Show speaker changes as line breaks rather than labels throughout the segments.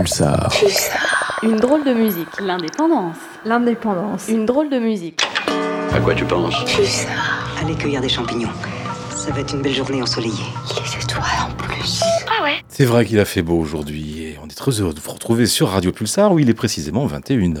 Pulsar.
Une drôle de musique. L'indépendance.
L'indépendance.
Une drôle de musique.
À quoi tu penses
Allez cueillir des champignons. Ça va être une belle journée ensoleillée.
Les étoiles en plus.
Ah ouais
C'est vrai qu'il a fait beau aujourd'hui et on est très heureux de vous retrouver sur Radio Pulsar où il est précisément 21h.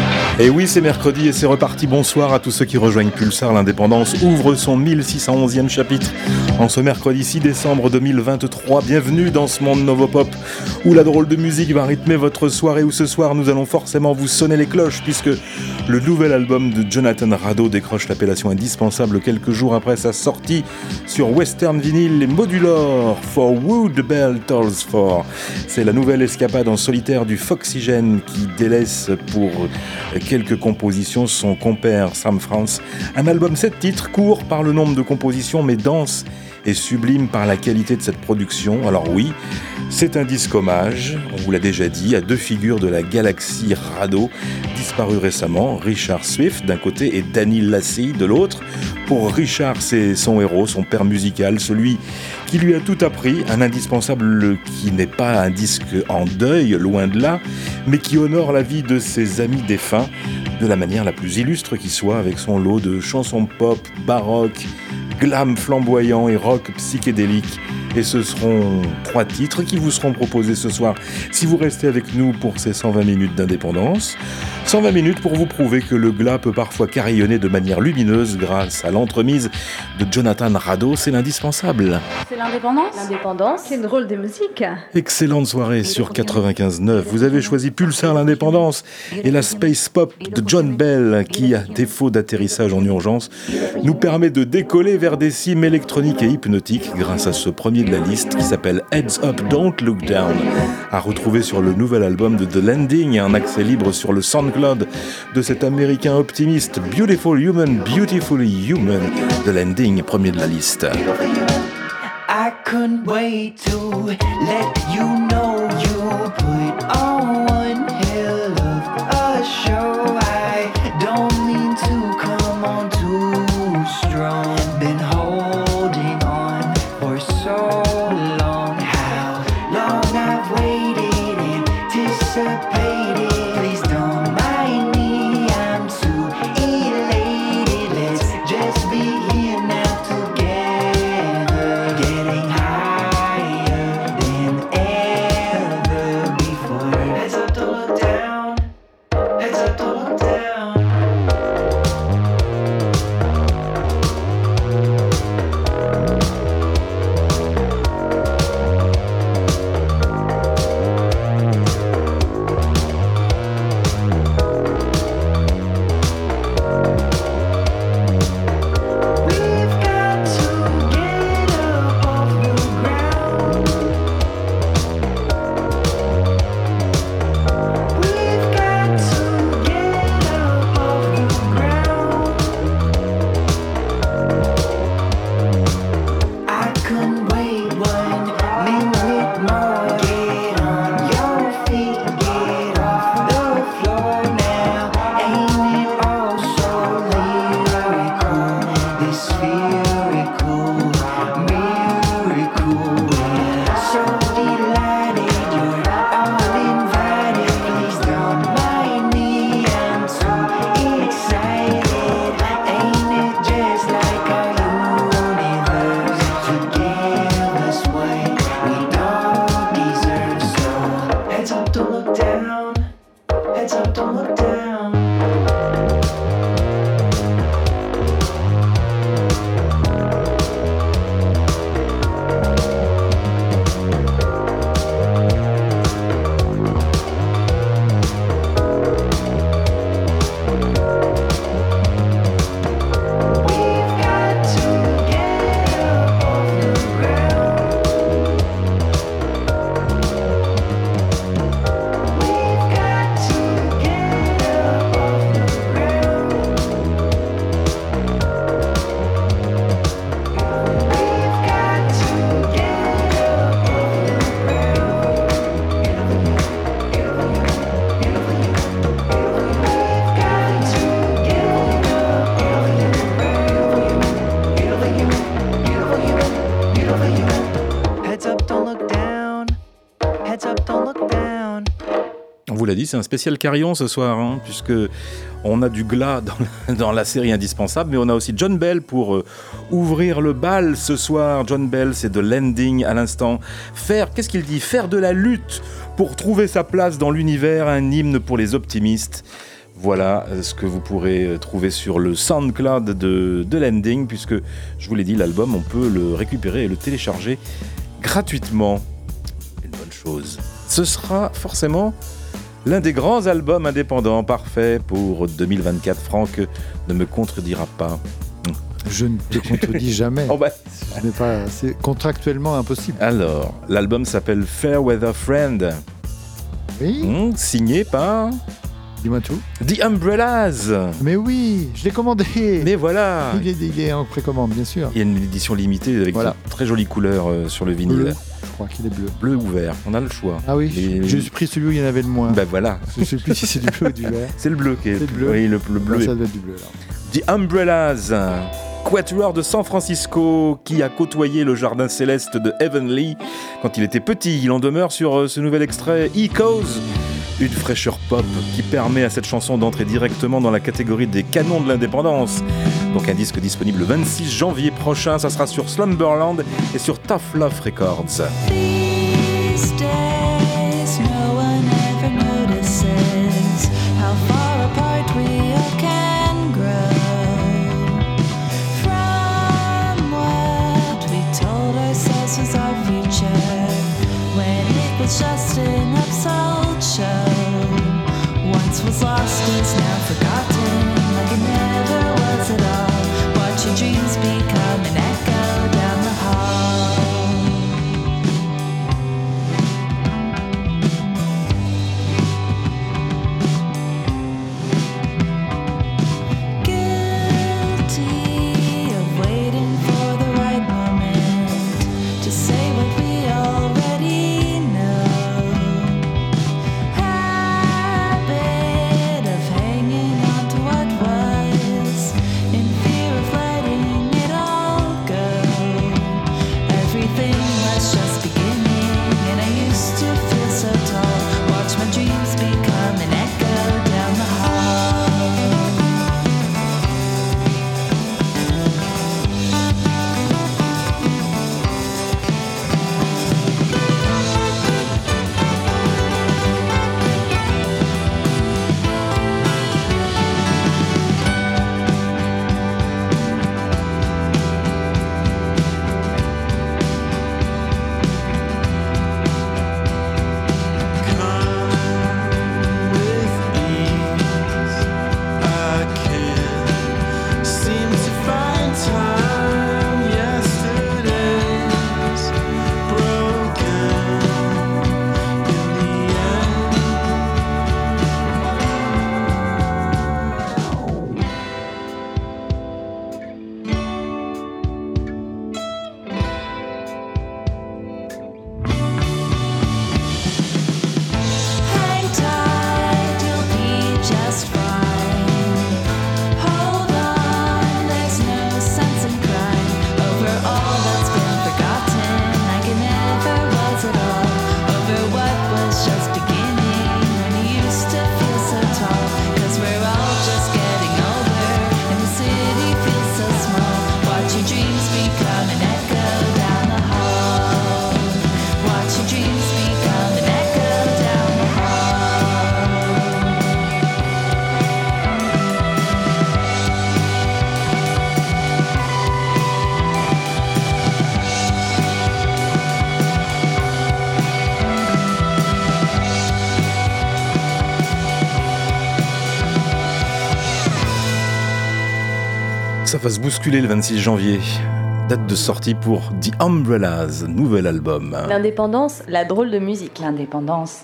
Et oui, c'est mercredi et c'est reparti. Bonsoir à tous ceux qui rejoignent Pulsar. L'indépendance ouvre son 1611e chapitre en ce mercredi 6 décembre 2023. Bienvenue dans ce monde Novopop où la drôle de musique va rythmer votre soirée. Où ce soir, nous allons forcément vous sonner les cloches puisque le nouvel album de Jonathan Rado décroche l'appellation indispensable quelques jours après sa sortie sur Western Vinyl et Modular For the Bell Tolls For. C'est la nouvelle escapade en solitaire du Foxygène qui délaisse pour quelques compositions son compère Sam France. Un album 7 titres, court par le nombre de compositions mais dense et sublime par la qualité de cette production. Alors oui, c'est un disque hommage, on vous l'a déjà dit, à deux figures de la galaxie Rado, disparues récemment, Richard Swift d'un côté et Danny Lassie de l'autre. Pour Richard, c'est son héros, son père musical, celui qui lui a tout appris, un indispensable qui n'est pas un disque en deuil, loin de là, mais qui honore la vie de ses amis défunts de la manière la plus illustre qui soit, avec son lot de chansons pop, baroque, glam flamboyant et rock psychédélique. Et ce seront trois titres qui vous seront proposés ce soir si vous restez avec nous pour ces 120 minutes d'indépendance. 120 minutes pour vous prouver que le glas peut parfois carillonner de manière lumineuse grâce à l'entremise de Jonathan Rado, c'est l'indispensable.
C'est l'indépendance
L'indépendance. C'est une drôle de musique.
Excellente soirée sur 95.9. Vous avez choisi Pulsar l'indépendance et la space pop de John Bell qui, à défaut d'atterrissage en urgence, nous permet de décoller vers des cimes électroniques et hypnotiques grâce à ce premier de la liste qui s'appelle Heads Up Don't Look Down, à retrouver sur le nouvel album de The Landing et un accès libre sur le SoundCloud de cet américain optimiste Beautiful Human, Beautifully Human, The Landing, premier de la liste.
I couldn't wait to let you know
dit, c'est un spécial carillon ce soir, hein, puisque on a du glas dans la, série indispensable, mais on a aussi John Bell pour euh, ouvrir le bal ce soir. John Bell, c'est de l'ending à l'instant. Faire, qu'est-ce qu'il dit? Faire de la lutte pour trouver sa place dans l'univers, un hymne pour les optimistes. Voilà euh, ce que vous pourrez euh, trouver sur le SoundCloud de, de l'ending, puisque je vous l'ai dit, l'album, on peut le récupérer et le télécharger gratuitement. Une bonne chose. Ce sera forcément l'un des grands albums indépendants parfaits pour 2024. Franck ne me contredira pas.
Je ne te contredis jamais.
Oh bah,
Ce n'est pas, c'est contractuellement impossible.
Alors, l'album s'appelle Fairweather Friend,
Oui,
Hmm, signé par
dis-moi tout.
The Umbrellas.
Mais oui, je l'ai commandé.
Mais voilà
Il est, il est en précommande, bien sûr.
Il y a une édition limitée avec
Voilà.
de très jolies couleurs euh, sur le vinyle.
Bleu. Crois qu'il est bleu.
Bleu ou vert, on a le choix.
Ah oui,
Et-
j'ai pris celui où il y en avait le moins.
Ben voilà,
Je sais plus si c'est du bleu ou du vert.
c'est le bleu qui est.
C'est le bleu.
Oui, le, le bleu.
Non,
est-
ça doit être du bleu là.
The Umbrellas, quatuor de San Francisco qui a côtoyé le jardin céleste de Heavenly quand il était petit. Il en demeure sur euh, ce nouvel extrait Echoes, une fraîcheur pop qui permet à cette chanson d'entrer directement dans la catégorie des canons de l'indépendance. Donc un disque disponible le 26 janvier prochain, ça sera sur Slumberland et sur Tough Love Records. Va se bousculer le 26 janvier. Date de sortie pour The Umbrellas, nouvel album.
L'indépendance, la drôle de musique. L'indépendance.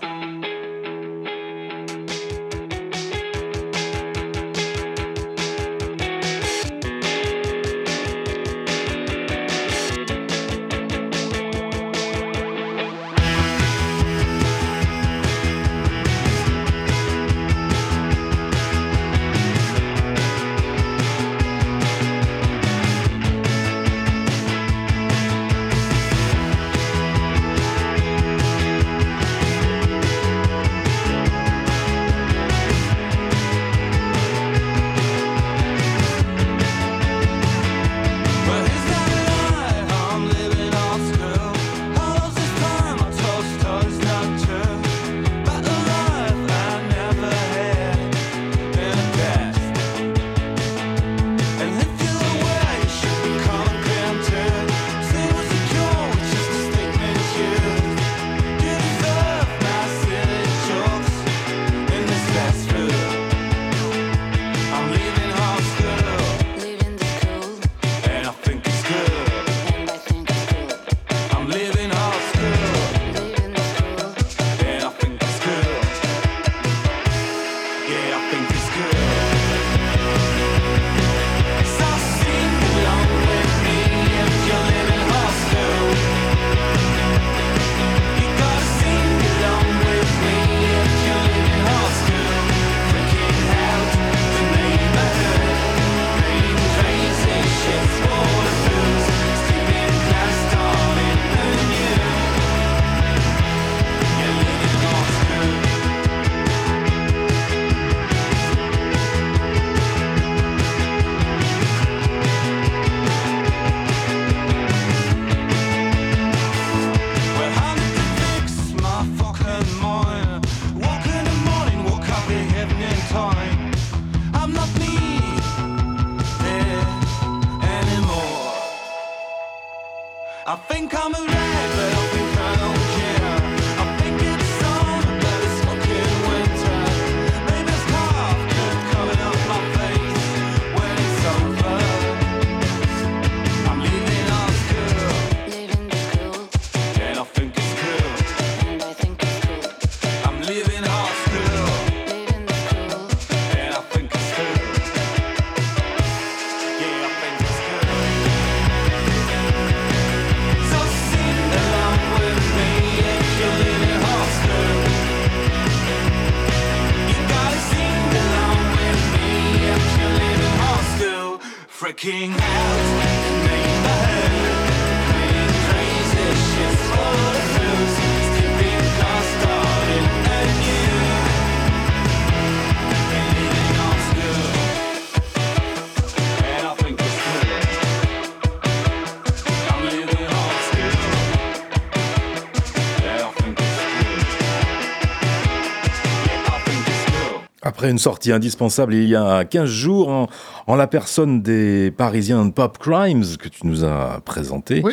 Une sortie indispensable il y a 15 jours, en, en la personne des Parisiens Pop Crimes que tu nous as présenté,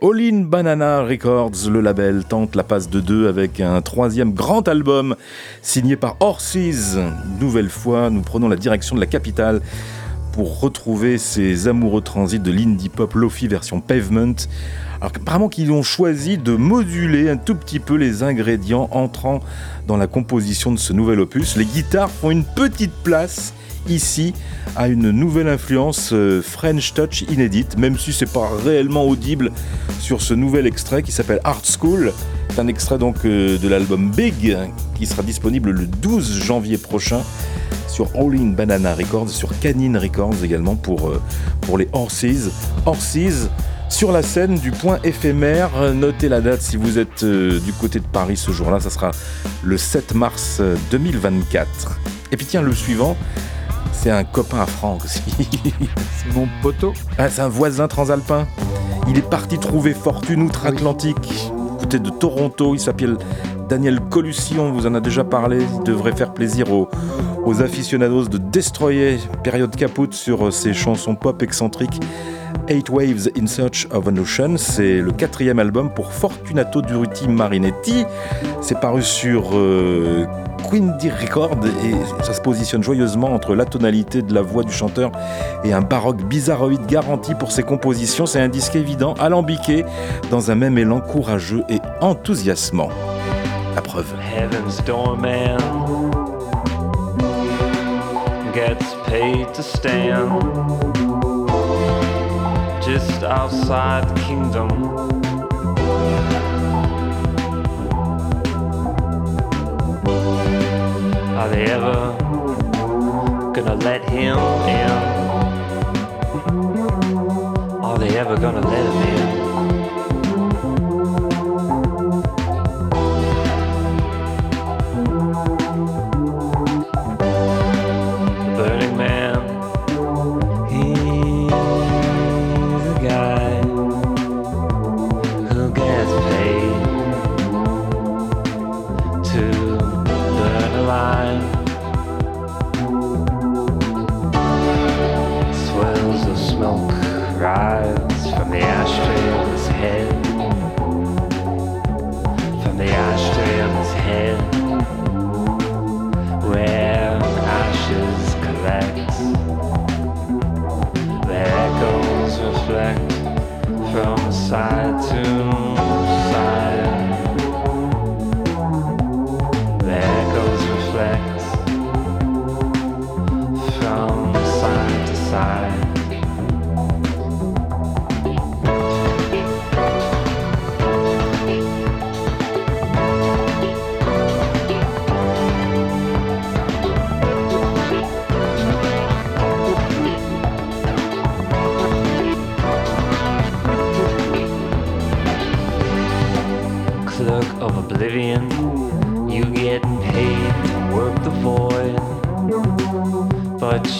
All In Banana Records, le label, tente la passe de deux avec un troisième grand album signé par Horses. Nouvelle fois, nous prenons la direction de la capitale pour retrouver ces amoureux transit de l'indie pop Lofi version Pavement. Alors apparemment qu'ils ont choisi de moduler un tout petit peu les ingrédients entrant dans la composition de ce nouvel opus. Les guitares font une petite place ici à une nouvelle influence euh, French Touch inédite, même si c'est pas réellement audible sur ce nouvel extrait qui s'appelle Art School. C'est un extrait donc euh, de l'album Big qui sera disponible le 12 janvier prochain sur All In Banana Records, sur Canine Records également pour, euh, pour les Horses. Horses sur la scène du point éphémère. Notez la date si vous êtes euh, du côté de Paris ce jour-là, ça sera le 7 mars euh, 2024. Et puis tiens, le suivant, c'est un copain à Franck aussi.
c'est mon poteau.
Ah, c'est un voisin transalpin. Il est parti trouver fortune outre-Atlantique, côté de Toronto. Il s'appelle Daniel Colucci, on vous en a déjà parlé. Il devrait faire plaisir aux, aux aficionados de Destroyer, période capote sur ses chansons pop excentriques. Eight Waves in Search of an Ocean, c'est le quatrième album pour Fortunato Duruti Marinetti. C'est paru sur euh, Quindy Record et ça se positionne joyeusement entre la tonalité de la voix du chanteur et un baroque bizarroïde garanti pour ses compositions. C'est un disque évident, alambiqué, dans un même élan courageux et enthousiasmant. La preuve.
Just outside the kingdom. Are they ever gonna let him in? Are they ever gonna let him in?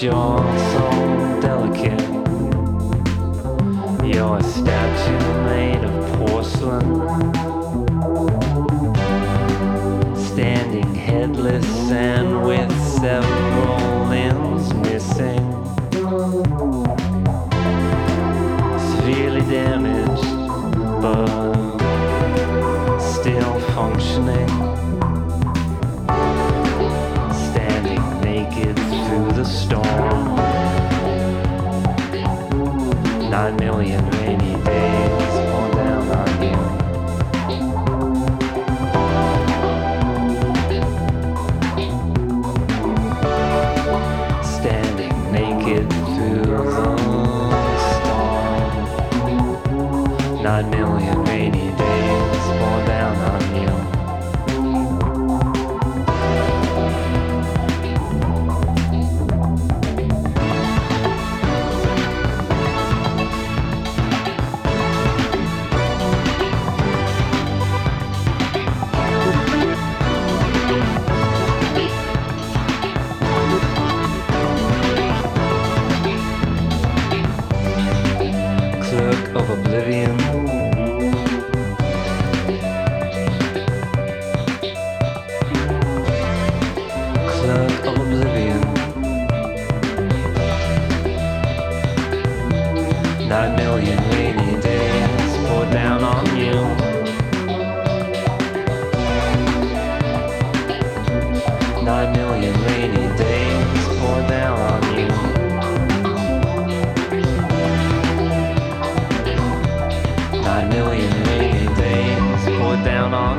You're so delicate. You're a statue made of porcelain, standing headless and with several Yeah.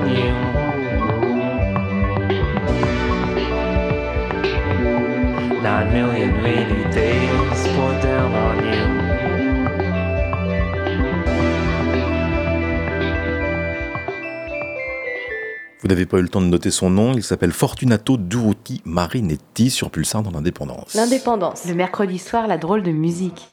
you.
Vous n'avez pas eu le temps de noter son nom, il s'appelle Fortunato Duruti Marinetti sur Pulsar dans l'Indépendance.
L'Indépendance, le mercredi soir, la drôle de musique.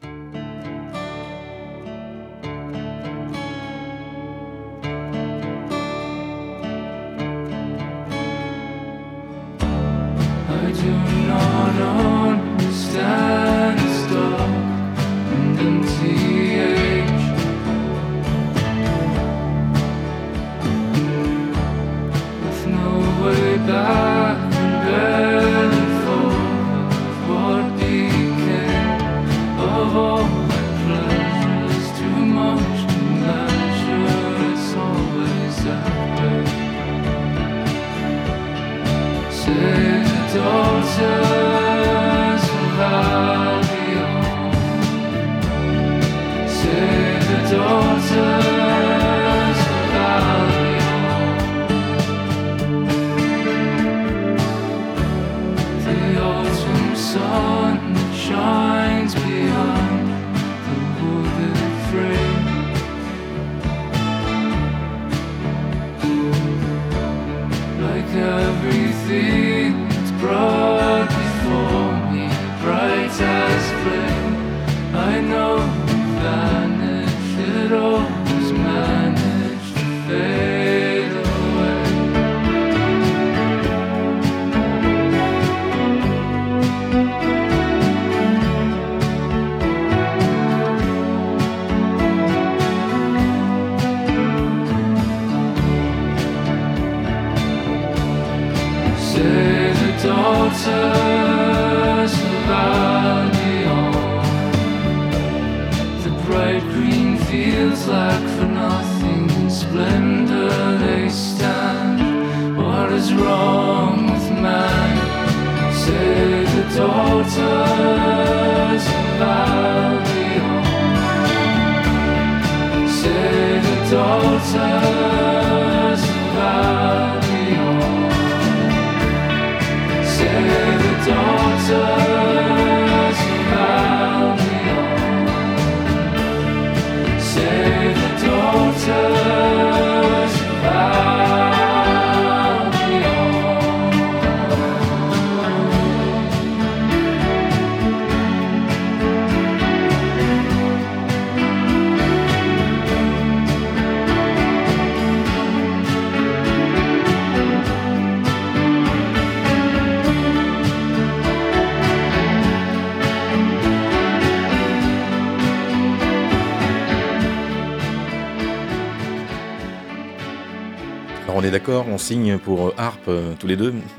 on signe pour euh, Harpe euh, tous les deux.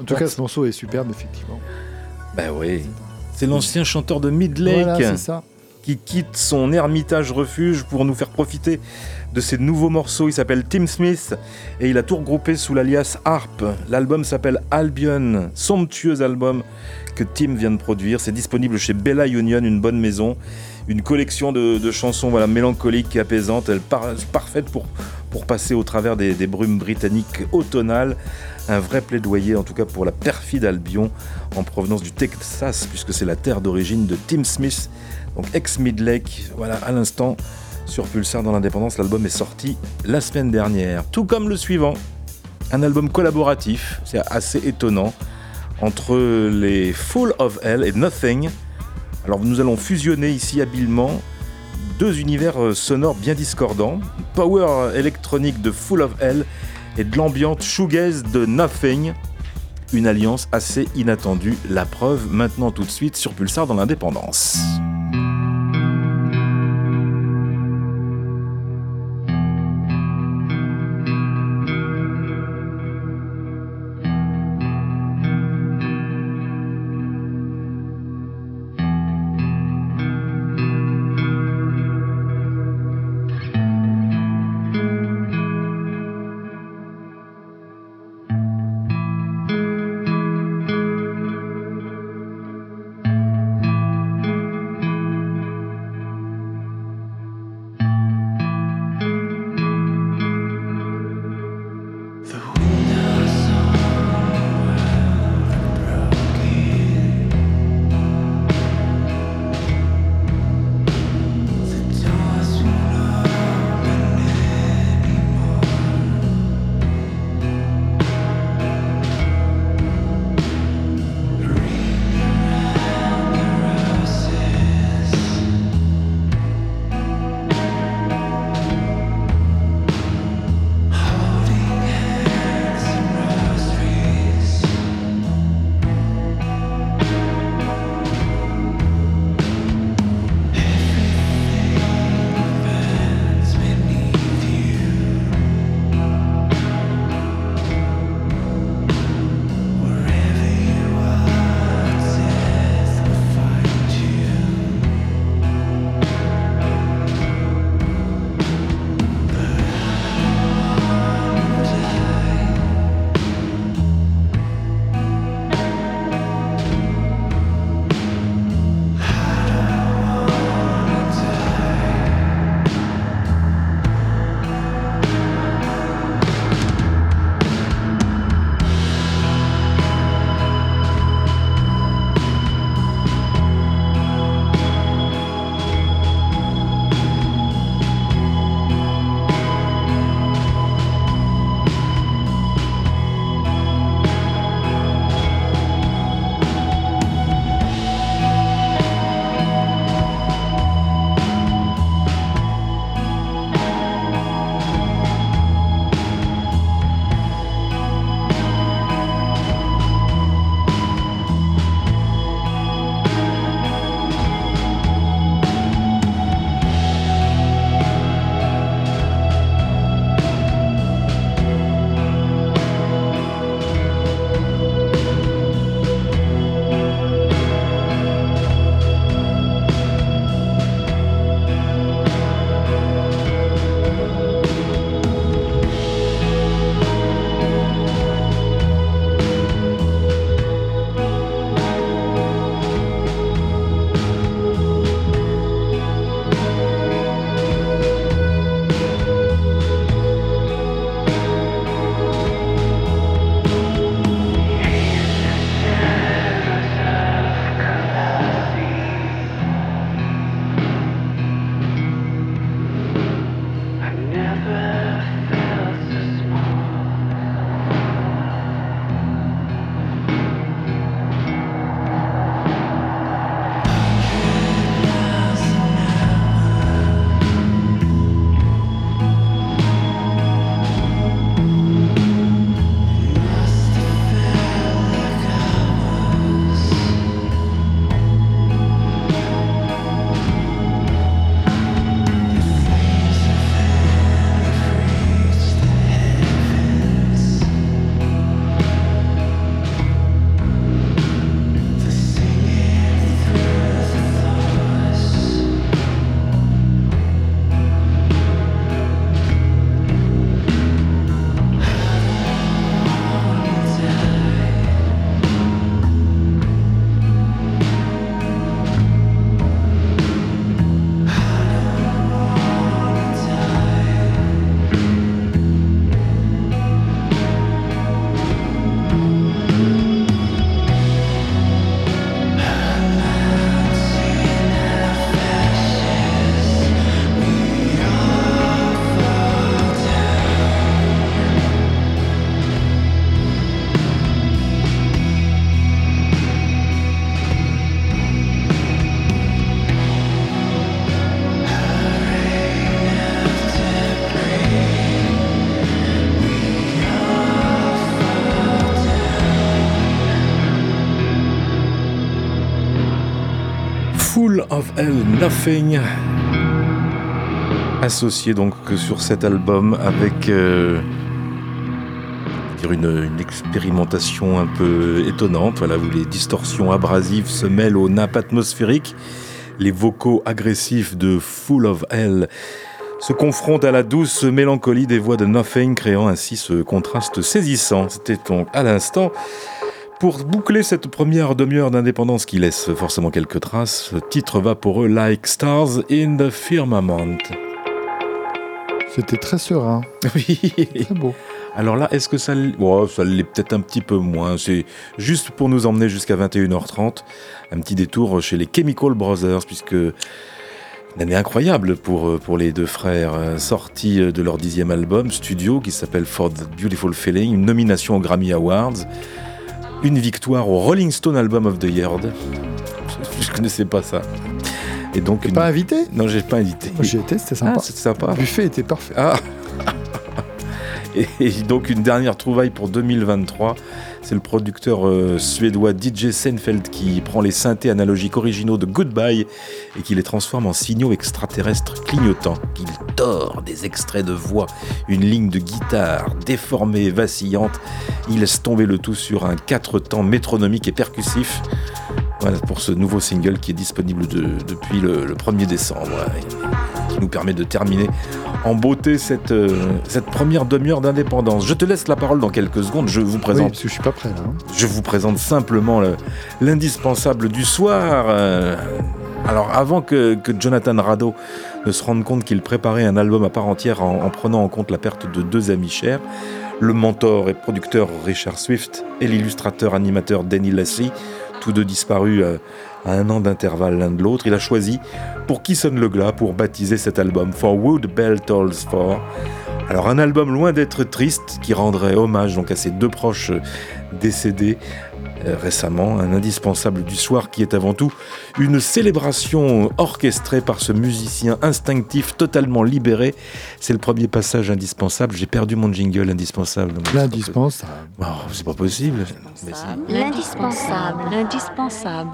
en tout cas, ce morceau est superbe, effectivement.
Ben oui. C'est l'ancien chanteur de Midlake qui quitte son ermitage refuge pour nous faire profiter de ses nouveaux morceaux. Il s'appelle Tim Smith et il a tout regroupé sous l'alias Harp. L'album s'appelle Albion, somptueux album que Tim vient de produire. C'est disponible chez Bella Union, une bonne maison. Une collection de, chansons mélancoliques et apaisantes, elle par- parfaite pour, passer au travers des, des brumes britanniques automnales. Un vrai plaidoyer en tout cas pour la perfide Albion en provenance du Texas, puisque c'est la terre d'origine de Tim Smith, donc ex-Mid Lake. Voilà, à l'instant, sur Pulsar dans l'indépendance, l'album est sorti la semaine dernière. Tout comme le suivant, un album collaboratif, c'est assez étonnant, entre les Full of Hell et Nothing. Alors nous allons fusionner ici habilement deux univers euh, sonores bien discordants, power électronique de Full of Hell et de l'ambiante shoegaze de Nothing. Une alliance assez inattendue, la preuve maintenant tout de suite sur Pulsar dans l'indépendance. Of Hell Nothing. Associé donc sur cet album avec euh, une expérimentation un peu étonnante, voilà, où les distorsions abrasives se mêlent aux nappes atmosphériques, les vocaux agressifs de Full of Hell se confrontent à la douce mélancolie des voix de Nothing, créant ainsi ce contraste saisissant. C'était donc à l'instant pour boucler cette première demi-heure d'indépendance qui laisse forcément quelques traces, le titre va pour eux Like Stars in the Firmament.
C'était très serein.
Oui.
Très beau.
Alors là, est-ce que ça, oh, ça l'est peut-être un petit peu moins C'est juste pour nous emmener jusqu'à 21h30, un petit détour chez les Chemical Brothers, puisque une année incroyable pour, euh, pour les deux frères, euh, sortis euh, de leur dixième album studio qui s'appelle For the Beautiful Feeling, une nomination aux Grammy Awards, une victoire au Rolling Stone Album of the Year. Je, je connaissais pas ça. Et donc une-
pas invité?
Non, j'ai pas invité.
J'y étais, c'était sympa.
Ah, c'était sympa.
Le buffet était parfait.
Ah et, donc une dernière trouvaille pour 2023, c'est le producteur euh, suédois DJ Seinfeld qui prend les synthés analogiques originaux de Goodbye et qui les transforme en signaux extraterrestres clignotants. Il tord des extraits de voix, une ligne de guitare déformée vacillante. Il laisse tomber le tout sur un quatre temps métronomique et percussif. Voilà pour ce nouveau single qui est disponible de- depuis le, le 1er décembre, et qui nous permet de terminer en beauté cette, euh, cette première demi-heure d'indépendance. Je te laisse la parole dans quelques secondes, je vous
Oui,
présente
parce que je suis pas prêt là. hein.
je vous présente simplement le- l'indispensable du soir. euh. alors, avant que, que Jonathan Rado ne se rende compte qu'il préparait un album à part entière en, en prenant en compte la perte de deux amis chers, le mentor et producteur Richard Swift et l'illustrateur animateur Danny Lassie, tous deux disparus euh, à un an d'intervalle l'un de l'autre, il a choisi pour qui sonne le glas pour baptiser cet album For Wood Bell Tolls For. Alors un album loin d'être triste qui rendrait hommage donc à ses deux proches décédés récemment, un indispensable du soir qui est avant tout une célébration orchestrée par ce musicien instinctif totalement libéré. C'est le premier passage indispensable. J'ai perdu mon jingle indispensable.
L'indispensable.
Oh, c'est pas possible. Mais si.
L'indispensable. L'indispensable.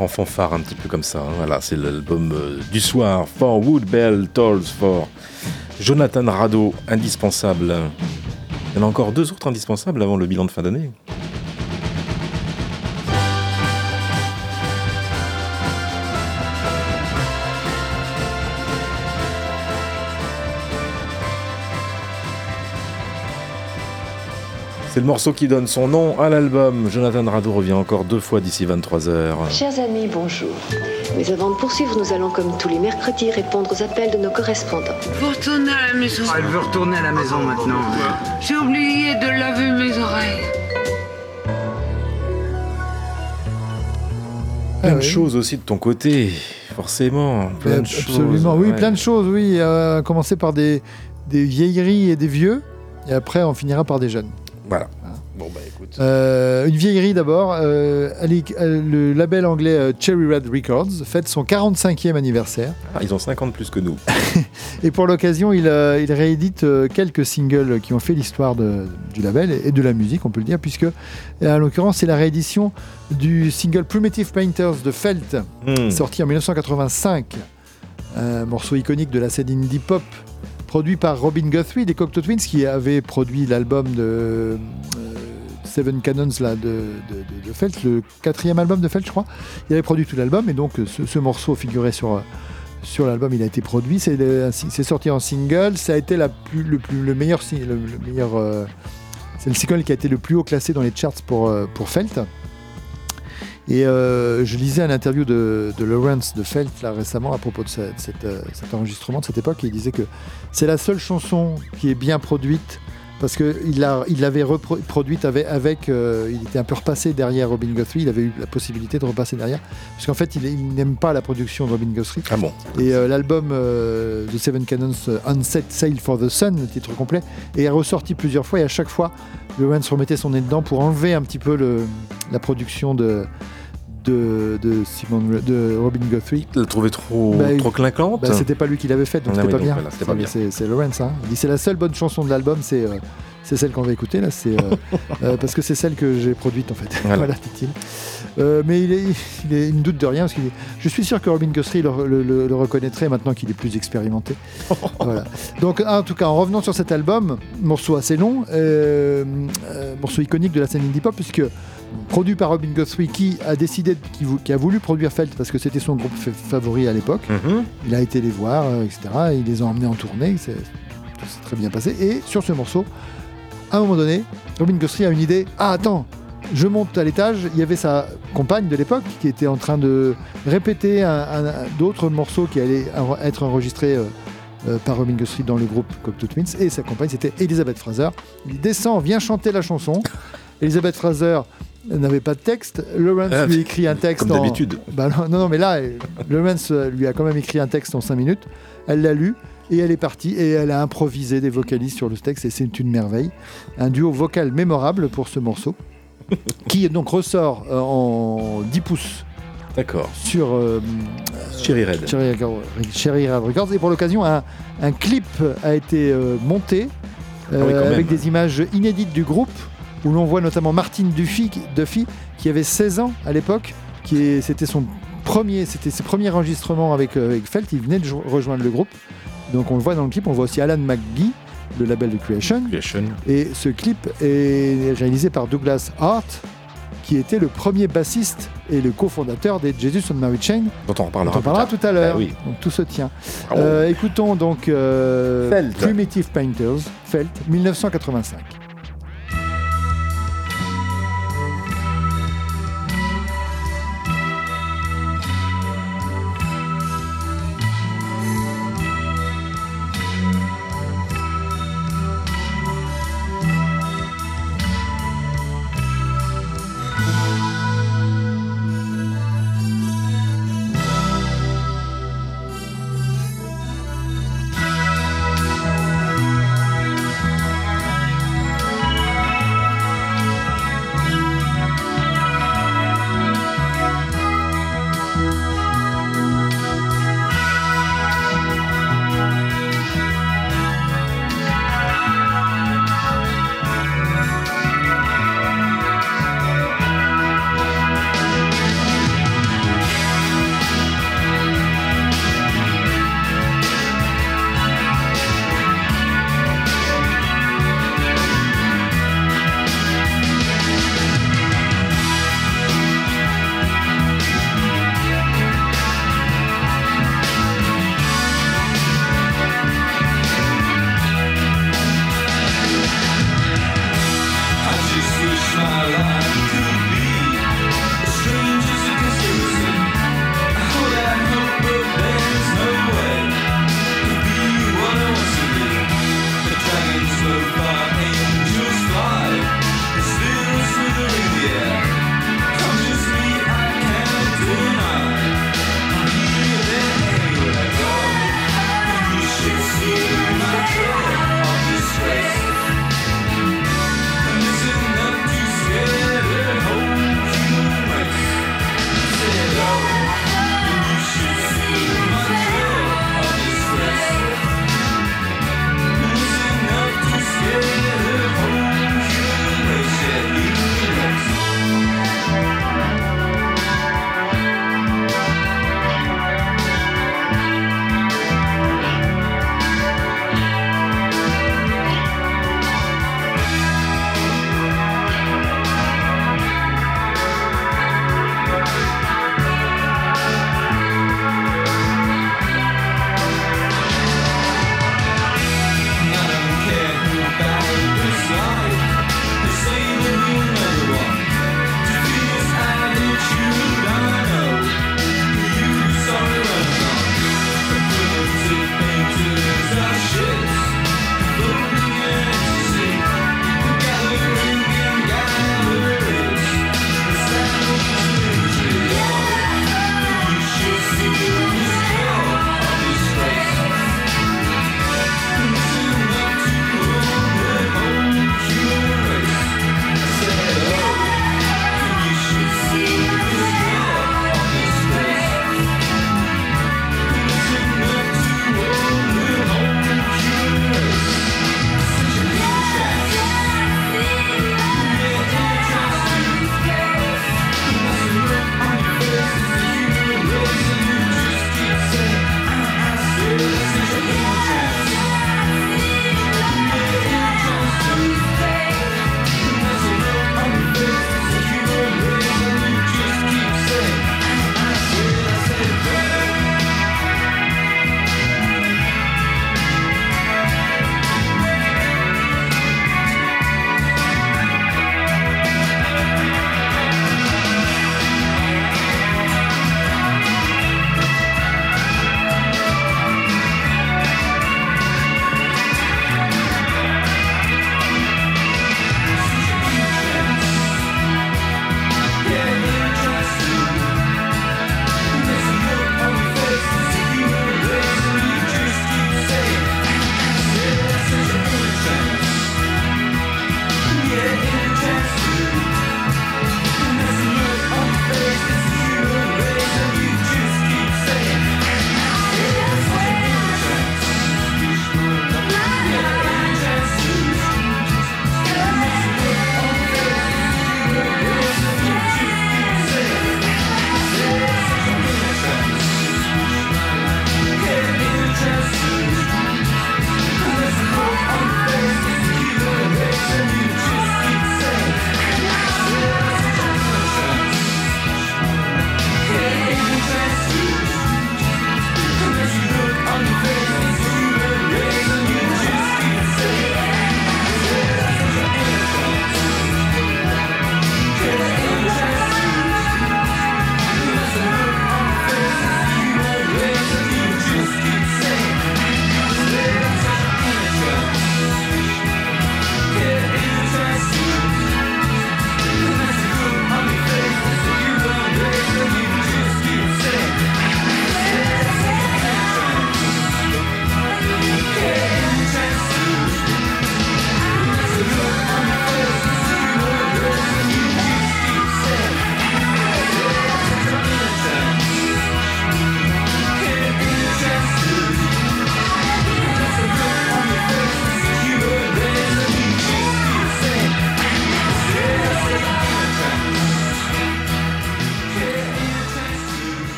En fanfare un petit peu comme ça. hein. Voilà, c'est l'album euh, du soir. For Woodbell Tolls for Jonathan Rado, indispensable. Il y en a encore deux autres indispensables avant le bilan de fin d'année. C'est le morceau qui donne son nom à l'album. Jonathan Rado revient encore deux fois d'ici 23h.
Chers amis, bonjour. Mais avant de poursuivre, nous allons, comme tous les mercredis, répondre aux appels de nos correspondants.
Vous retournez à la maison.
Elle veut retourner à la maison maintenant.
J'ai oublié de laver mes oreilles.
Plein de
oui.
choses aussi de ton côté, forcément. Plein de choses.
Absolument, oui,
ouais.
plein de choses, oui. Euh, commencer par des, des vieilleries et des vieux, et après on finira par des jeunes.
Voilà. Bon, bah écoute.
Euh, une vieillerie d'abord. euh, euh, le label anglais euh, Cherry Red Records fête son 45e anniversaire.
Ah, ils ont 50 plus que nous.
Et pour l'occasion, il, euh, il réédite euh, quelques singles qui ont fait l'histoire du label et, et de la musique, on peut le dire, puisque, en l'occurrence, c'est la réédition du single Primitive Painters de Felt,
Hmm.
sorti en 1985. Un morceau iconique de la scène indie pop, produit par Robin Guthrie des Cocteau Twins, qui avait produit l'album de euh, Seven Cannons là, de, de, Felt, le quatrième album de Felt, je crois. Il avait produit tout l'album, et donc euh, ce, ce morceau figurait sur, euh, sur l'album, il a été produit. C'est sorti en single. Ça a été la plus, le, plus, le meilleur. Le, le meilleur c'est le single qui a été le plus haut classé dans les charts pour, pour Felt. Et euh, je lisais un interview de, de Lawrence de Felt là, récemment à propos de cette, euh, cet enregistrement de cette époque. Et il disait que c'est la seule chanson qui est bien produite parce qu'il l'a- il l'avait repro- produite avec. avec euh, il était un peu repassé derrière Robin Guthrie. Il avait eu la possibilité de repasser derrière. Parce qu'en fait, il, il n'aime pas la production de Robin Guthrie.
Ah bon
Et euh, l'album euh, de Seven Cannons, Unset Sail for the Sun, le titre complet, est ressorti plusieurs fois et à chaque fois, Lawrence remettait son nez dedans pour enlever un petit peu le, la production de, de, de, Simon, de Robin Guthrie.
Tu l'as trouvé trop,
Bah,
trop clinquante
Bah, c'était pas lui qui l'avait fait, donc
Ah
c'était
oui,
pas,
voilà, pas
C'est-
bien.
C'est Lawrence. Hein. Il dit c'est la seule bonne chanson de l'album, c'est euh, c'est celle qu'on va écouter là, c'est euh, euh, parce que c'est celle que j'ai produite en fait.
Voilà.
Voilà, dit-il. Euh, mais il, est, il, est- il ne doute de rien parce qu'il je suis sûr que Robin Guthrie le, le- le- le reconnaîtrait maintenant qu'il est plus expérimenté. voilà. Donc en tout cas, en revenant sur cet album, morceau assez long, morceau iconique de la scène indie pop puisque produit par Robin Guthrie qui a décidé, qui, vou- qui a voulu produire Felt parce que c'était son groupe fa- favori à l'époque.
Mhm.
Il a été les voir, euh, etc. Et ils les ont emmenés en tournée. C'est tout s'est très bien passé. Et sur ce morceau, à un moment donné, Robin Guthrie a une idée. Ah, attends, je monte à l'étage. Il y avait sa compagne de l'époque qui était en train de répéter un- un- un- d'autres morceaux qui allaient en- être enregistrés. euh, euh, par Robin Guthrie dans le groupe Cocteau Twins et sa compagne c'était Elizabeth Fraser. Il descend, vient chanter la chanson. Elizabeth Fraser n'avait pas de texte. Lawrence
Ah,
lui écrit un texte.
comme
en-
d'habitude.
Bah non, non, mais là, Lawrence euh, lui a quand même écrit un texte en 5 minutes. Elle l'a lu et elle est partie et elle a improvisé des vocalistes sur le texte et c'est une merveille. Un duo vocal mémorable pour ce morceau qui donc ressort euh, en 10 pouces
D'accord.
sur euh,
Cherry Red.
Cherry Red Records. Et pour l'occasion, un, un clip a été euh, monté euh,
Ah oui, quand même.
avec des images inédites du groupe où l'on voit notamment Martine Duffy, qui- Duffy qui avait 16 ans à l'époque, qui c'était son premier, c'était ses premiers enregistrements avec, euh, avec Felt. Il venait de jo- rejoindre le groupe. Donc on le voit dans le clip. On voit aussi Alan McGee, le label de Creation.
Creation.
Et ce clip est réalisé par Douglas Hart, qui était le premier bassiste et le cofondateur des Jesus on Mary Chain.
Dont on reparlera.
dont on parlera tout à l'heure.
Ah oui.
Donc tout se tient.
Ah bon.
Euh, écoutons donc euh,
Felt.
Primitive Painters, Felt, 1985.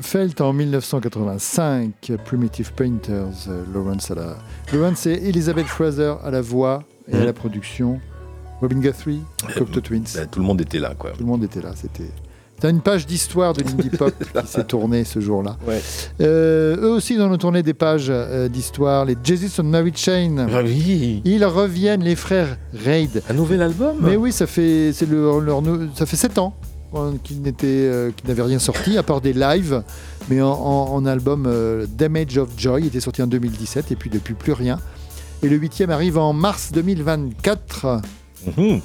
Felt, en 1985, Primitive Painters, euh, Lawrence à la... Lawrence et Elizabeth Fraser à la voix et à la production, Robin Guthrie, Cocteau Twins.
Ben, tout le monde était là, quoi.
Tout le monde était là. C'était T'as une page d'histoire de l'indie pop qui s'est tournée ce jour-là.
Ouais.
Euh, eux aussi, ils en ont tourné des pages euh, d'histoire. Les Jesus on Mary Chain.
Ah oui.
Ils reviennent, les frères Raid.
Un nouvel album?
Mais oui, ça fait, c'est leur ça fait 7 ans n'étaient, euh, n'avaient rien sorti, à part des lives. Mais en, en- en album euh, Damage of Joy, il était sorti en 2017, et puis depuis plus rien. Et le huitième arrive en mars 2024.
Mhm.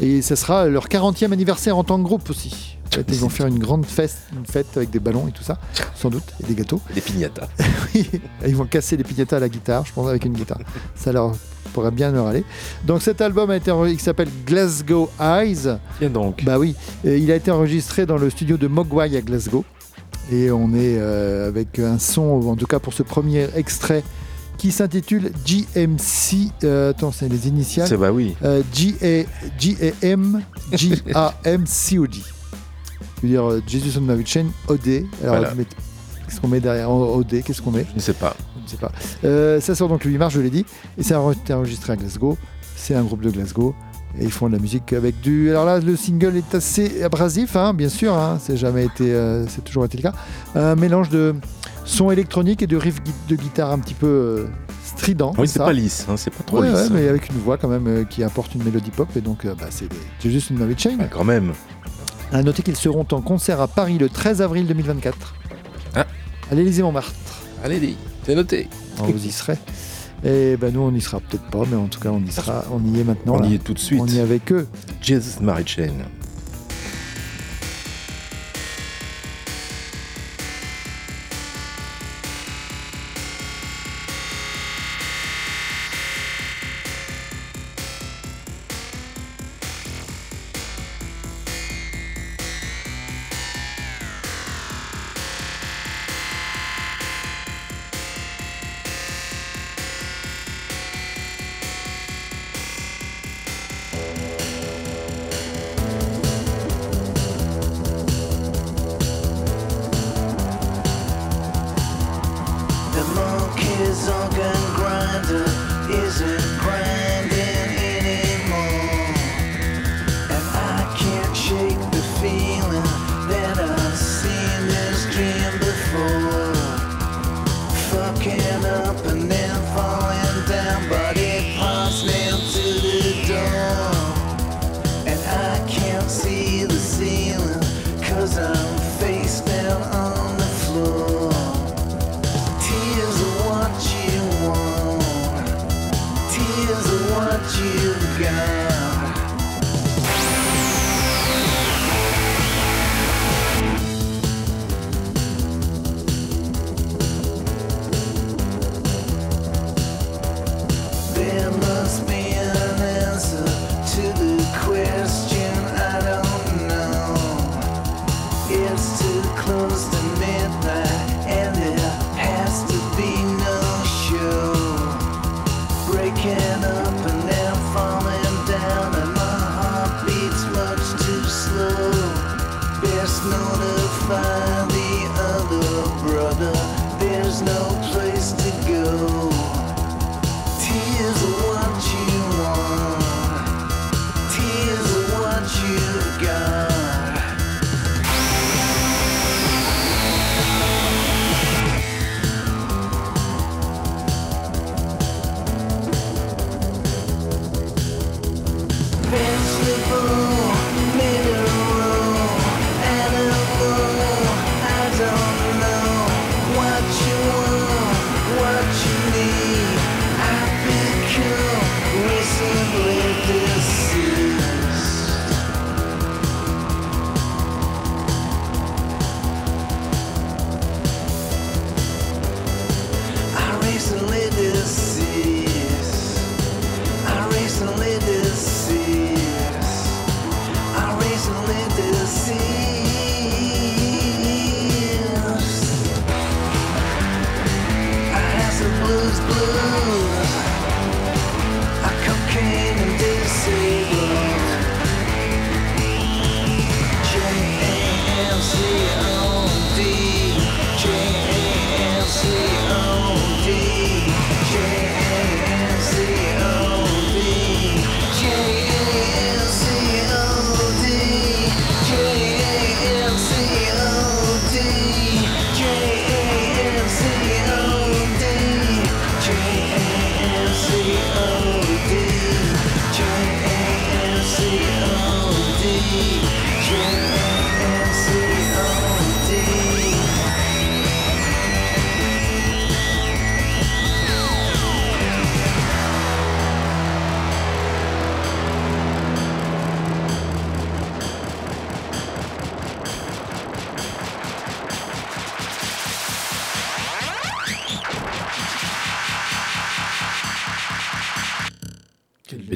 Et ce sera leur 40e anniversaire en tant que groupe aussi. Fait, ils vont faire une grande fête, une fête avec des ballons et tout ça, sans doute, et des gâteaux.
Des piñatas.
Oui, ils vont casser les piñatas à la guitare, je pense, avec une guitare. Ça leur pourrait bien leur aller. Donc cet album a été il s'appelle Glasgow Eyes.
Tiens donc.
Bah oui, Et il a été enregistré dans le studio de Mogwai à Glasgow. Et on est euh, avec un son, en tout cas pour ce premier extrait, qui s'intitule GMC. euh, attends, c'est les initiales.
C'est bah oui.
Euh, G-A- G-A-M G-A-M-C-O-D. Je veux dire euh, Jesus on Mary Chain, OD. Alors,
Voilà.
qu'est-ce qu'on met derrière? OD Qu'est-ce qu'on met?
Je ne sais pas.
Je ne sais pas. Euh, ça sort donc le 8 mars, je l'ai dit. Et ça a été enregistré à Glasgow. C'est un groupe de Glasgow. Et ils font de la musique avec du. Alors là, le single est assez abrasif, hein, bien sûr. Hein, c'est jamais été, euh, c'est toujours été le cas. Un mélange de son électronique et de riff de guitare un petit peu euh, strident.
Oui, c'est pas lisse. hein, c'est pas trop
Ouais,
lisse.
ouais, mais avec une voix quand même euh, qui apporte une mélodie pop. Et donc, bah, c'est des- c'est juste une Mary Chain.
Quand même.
À noter qu'ils seront en concert à Paris le 13 avril 2024.
Ah.
À l'Élysée-Montmartre.
Allez, c'est noté.
On vous y serez. Et ben nous, on y sera peut-être pas, mais en tout cas, on y sera. On y est maintenant.
On
là.
y est tout de suite.
On y est avec eux.
Jesus Mary Chain.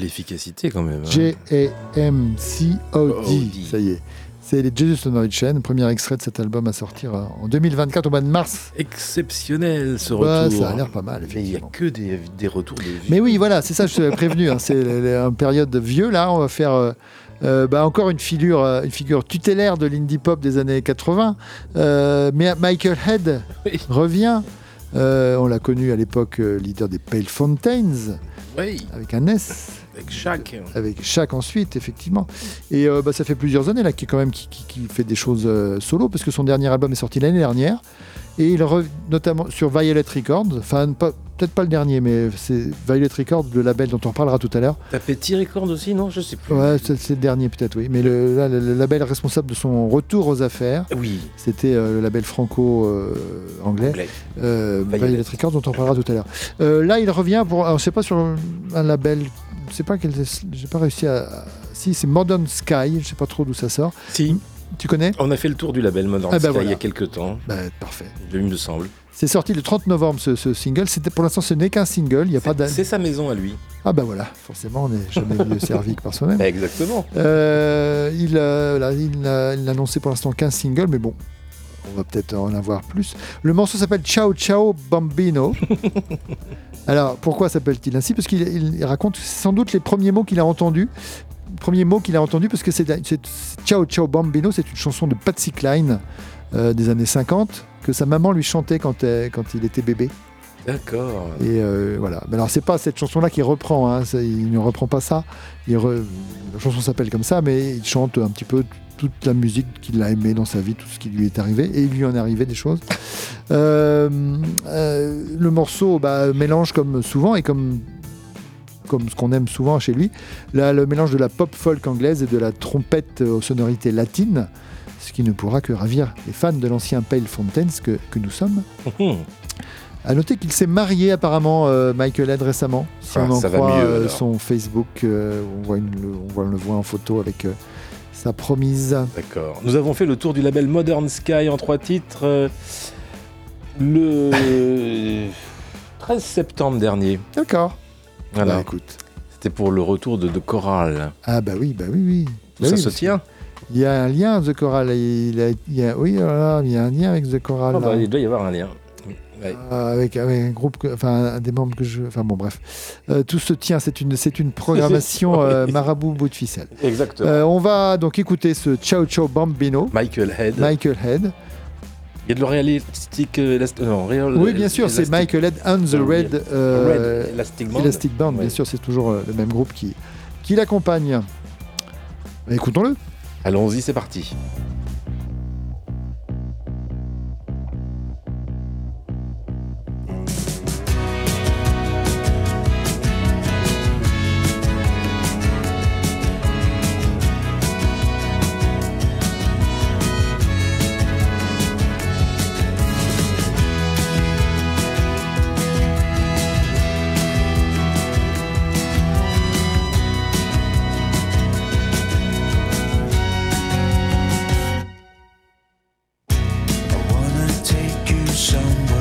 Belle efficacité quand même. hein.
J-A-M-C-O-D. Ça y est. C'est les Jesus on the Chain, premier extrait de cet album à sortir euh, en 2024 au mois de mars.
Exceptionnel ce
Bah,
retour.
ça a l'air pas mal,
Mais il n'y a que des, des retours de vie.
Mais oui, voilà, c'est ça, je t'avais prévenu. hein, c'est une période de vieux, là. On va faire euh, euh, bah, encore une figure, une figure tutélaire de l'indie pop des années 80. Euh, mais Michael Head revient. Euh, on l'a connu à l'époque leader des Pale Fountains,
Oui,
avec un S.
avec chaque.
Avec Shaq ensuite, effectivement. Et euh, bah, ça fait plusieurs années là qu'il quand même qui, qui- qui fait des choses euh, solo, parce que son dernier album est sorti l'année dernière. Et il revient notamment sur Violet Records, enfin peut-être pas le dernier, mais c'est Violet Records, le label dont on reparlera tout à l'heure.
T'as Petit Record aussi, non? Je sais plus.
Ouais, c'est le dernier peut-être, oui. Mais le, là, le, le label responsable de son retour aux affaires,
Oui.
c'était euh, le label franco-anglais,
Anglais.
euh,
Violet.
Violet Records, dont on parlera tout à l'heure. Euh, là, il revient pour, alors, je sais pas sur un label, sais pas quel, j'ai pas réussi à, si c'est Modern Sky, je sais pas trop d'où ça sort.
Si.
Tu connais?
On a fait le tour du label Modern
Ah bah
Sky il y a quelques temps.
Bah, parfait.
Il me semble.
C'est sorti le 30 novembre ce, ce single. C'était pour l'instant ce n'est qu'un single. Il y a pas
C'est sa maison à lui.
Ah bah voilà, forcément on n'est jamais mieux servi que par soi-même.
Exactement.
Euh, il, n'a annoncé pour l'instant qu'un single, mais bon, on va peut-être en avoir plus. Le morceau s'appelle Ciao Ciao Bambino. Alors pourquoi s'appelle-t-il ainsi? Parce qu'il il- il raconte sans doute les premiers mots qu'il a entendus. Premiers mots qu'il a entendus, parce que c'est Ciao Ciao Bambino, c'est une chanson de Patsy Cline euh, des années 50 que sa maman lui chantait quand il était bébé.
D'accord.
Et euh, voilà. Mais alors, c'est pas cette chanson-là qu'il reprend. hein. Il ne reprend pas ça. Il re- La chanson s'appelle comme ça, mais il chante un petit peu toute la musique qu'il a aimée dans sa vie, tout ce qui lui est arrivé. Et il lui en est arrivé des choses. Euh, euh, le morceau bah, mélange comme souvent et comme comme ce qu'on aime souvent chez lui, là, le mélange de la pop folk anglaise et de la trompette aux sonorités latines, ce qui ne pourra que ravir les fans de l'ancien Pale Fountains que, que nous sommes. À noter qu'il s'est marié apparemment, euh, Michael Head récemment. Si
Ah,
on en croit
mieux,
euh, son Facebook, euh, on, voit une- on, voit, on le voit en photo avec sa promise.
D'accord. Nous avons fait le tour du label Modern Sky en trois titres le 13 septembre dernier.
D'accord.
Voilà.
Bah, écoute.
C'était pour le retour de, de Choral.
Ah bah oui, bah oui, oui.
Tout
Bah
ça
oui,
se
parce
tient.
Il y a un lien, The Choral. Il, a- il y a, oui, voilà, il y a un lien avec The Choral.
Ah bah, il doit y avoir un lien. Ouais.
Euh, avec, avec un groupe, que- enfin des membres que je, enfin bon bref, Euh, tout se tient. C'est une, c'est une programmation euh, marabout bout de ficelle.
Exactement.
On va donc écouter ce Ciao Ciao Bambino,
Michael Head.
Michael Head.
Il y a de le réalistique. non, réel-
Oui, bien sûr, c'est Michael Head and the Red,
Red Elastic Band.
Elastic Band, bien sûr, c'est toujours le même groupe qui, qui l'accompagne. Écoutons-le.
Allons-y, c'est parti.
伤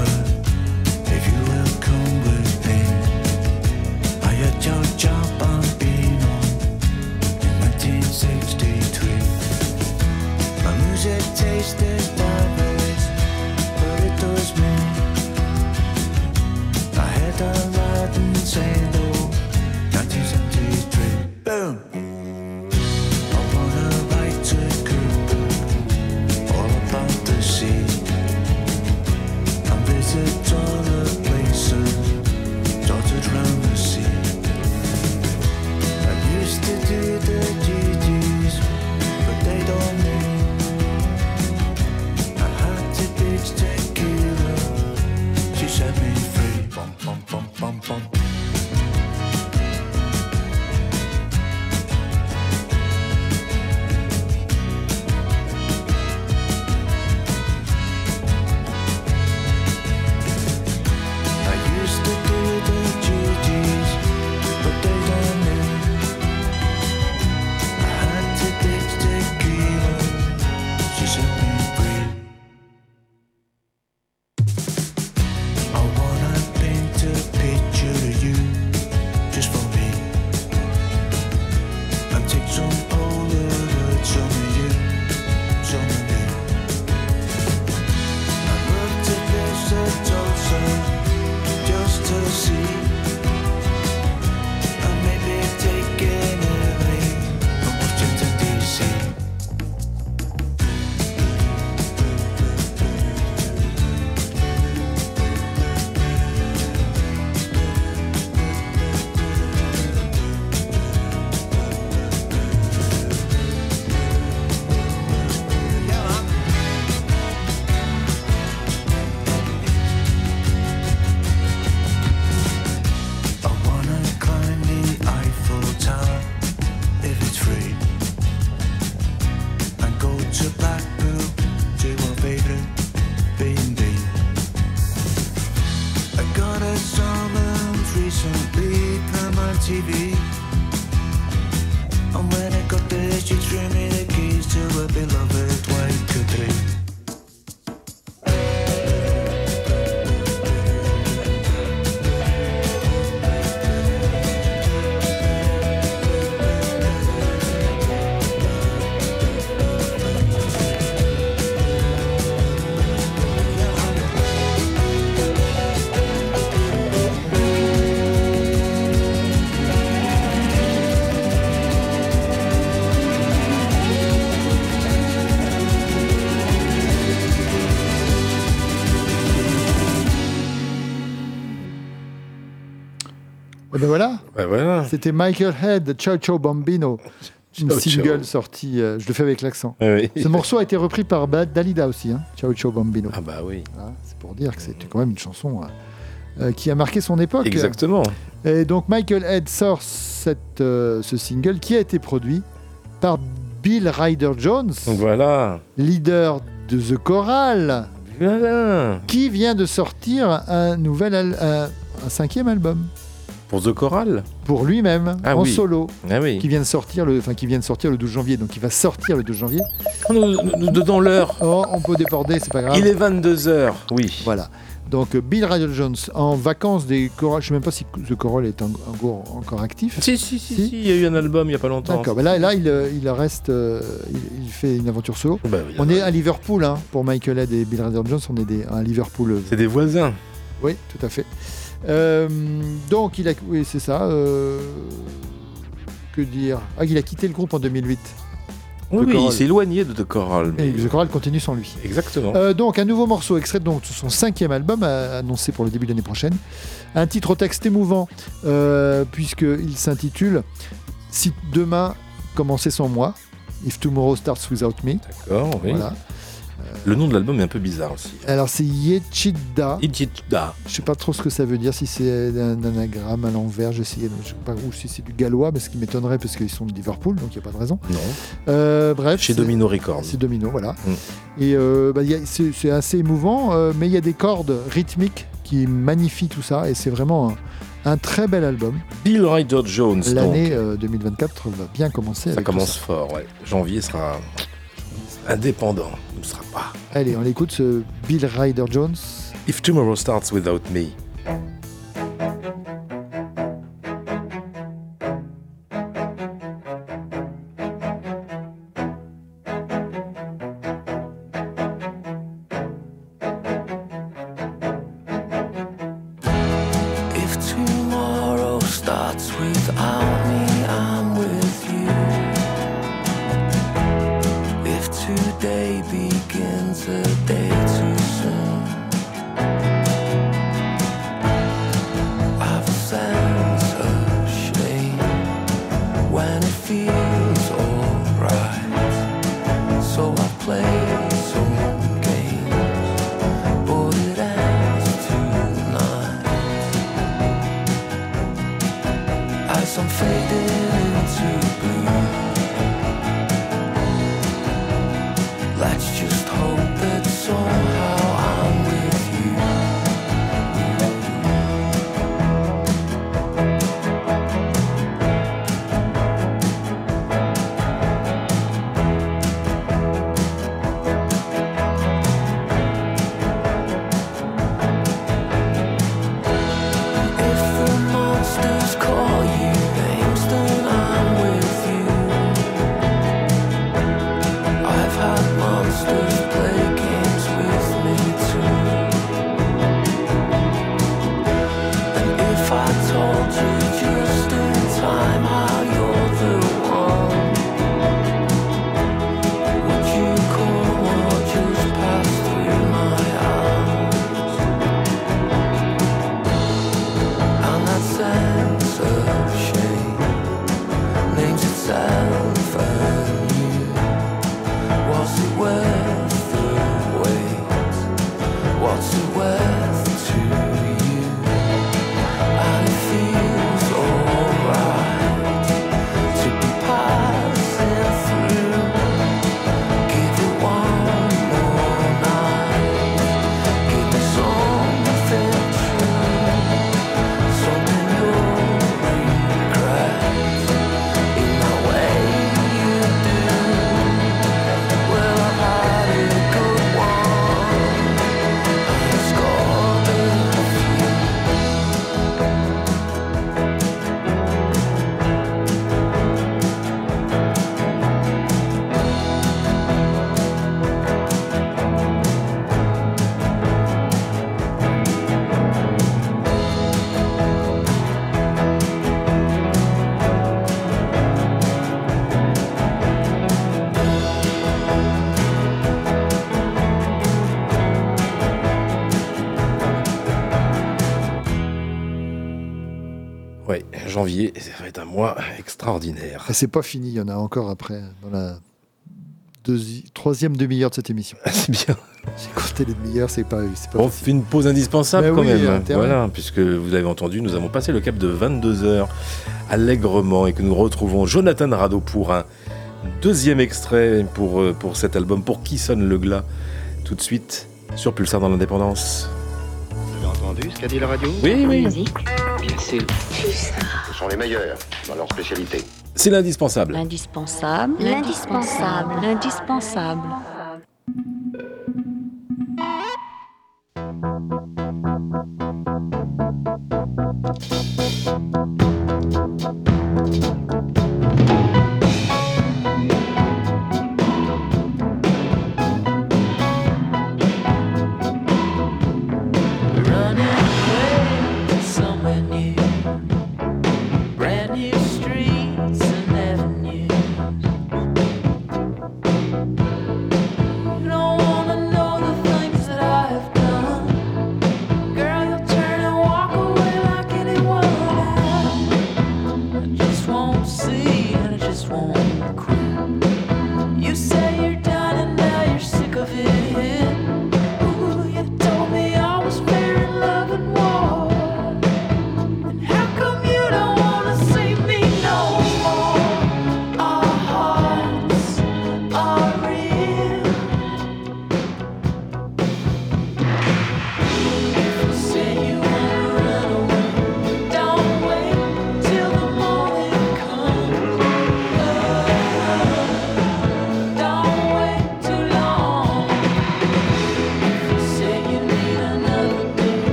ben voilà.
Ouais, voilà.
C'était Michael Head, Ciao Ciao Bambino. Une
Ciao,
single
ciao.
sortie, euh, je le fais avec l'accent.
Oui.
Ce morceau a été repris par Dalida aussi, hein, Ciao Ciao Bambino.
Ah bah oui.
C'est pour dire que c'était quand même une chanson euh, euh, qui a marqué son époque.
Exactement.
Et donc Michael Head sort cette, euh, ce single qui a été produit par Bill Ryder Jones,
Voilà.
leader de The Choral,
Voilà.
qui vient de sortir un nouvel al- un, un cinquième album
Pour The Choral.
pour lui-même
Ah
en
oui.
solo.
Ah oui.
Qui vient de sortir le, enfin qui vient de sortir le 12 janvier, donc il va sortir le 12 janvier.
Nous, nous- nous- dans l'heure.
Oh, on peut déborder, c'est pas grave.
Il est 22h. Oui.
Voilà. Donc euh, Bill Ryder Jones en vacances des chorales. Je sais même pas si The Choral est en- encore, encore actif.
Si, si, si, si, il y a eu un album il n'y a pas longtemps.
D'accord. là, là, il, euh, il reste, euh, il, il fait une aventure solo.
Bah oui,
On est à Liverpool hein, pour Michael Head et Bill Ryder Jones. On est des, à Liverpool.
C'est des voisins.
Oui, tout à fait. Euh, donc il a, oui, c'est ça. euh, que dire Ah, il a quitté le groupe en 2008.
Oui,
The
oui,
Choral.
il s'est éloigné de The Choral. mais-
Et The Choral continue sans lui.
Exactement.
Euh, donc un nouveau morceau extrait donc, de son cinquième album annoncé pour le début de l'année prochaine. Un titre au texte émouvant euh, puisqu'il s'intitule Si demain commençait sans moi, If Tomorrow Starts Without Me.
D'accord, oui.
Voilà.
Le nom de l'album est un peu bizarre aussi.
Alors c'est Yechida.
Ichida.
Je sais pas trop ce que ça veut dire, si c'est un anagramme à l'envers, je sais pas, ou si c'est du gallois, mais ce qui m'étonnerait parce qu'ils sont de Liverpool, donc il n'y a pas de raison.
Non.
Euh, bref.
Chez Domino Records.
C'est Domino, voilà.
Mm.
Et euh, bah, c'est assez émouvant, euh, mais il y a des cordes rythmiques qui magnifient tout ça, et c'est vraiment un, un très bel album.
Bill Ryder Jones.
L'année euh, 2024 va bien commencer.
Ça
avec
commence fort, ouais. Janvier sera indépendant. Ne sera pas.
Allez, on écoute ce Bill Ryder Jones.
If Tomorrow Starts Without Me. Mois extraordinaire.
Et c'est pas fini, il y en a encore après, dans la deuxi- troisième demi-heure de cette émission.
C'est bien.
J'ai compté les demi-heures, c'est pas, c'est pas
On fait une pause indispensable
Mais
quand
oui,
même. Voilà, puisque vous avez entendu, nous avons passé le cap de 22 heures allègrement et que nous retrouvons Jonathan Rado pour un deuxième extrait pour, euh, pour cet album, pour qui sonne le glas, tout de suite sur Pulsar dans l'indépendance.
Vous avez entendu ce qu'a dit la radio?
Oui, oui.
Bien sûr. Ce sont les meilleurs dans leur spécialité.
C'est l'indispensable.
L'indispensable. L'indispensable. L'indispensable.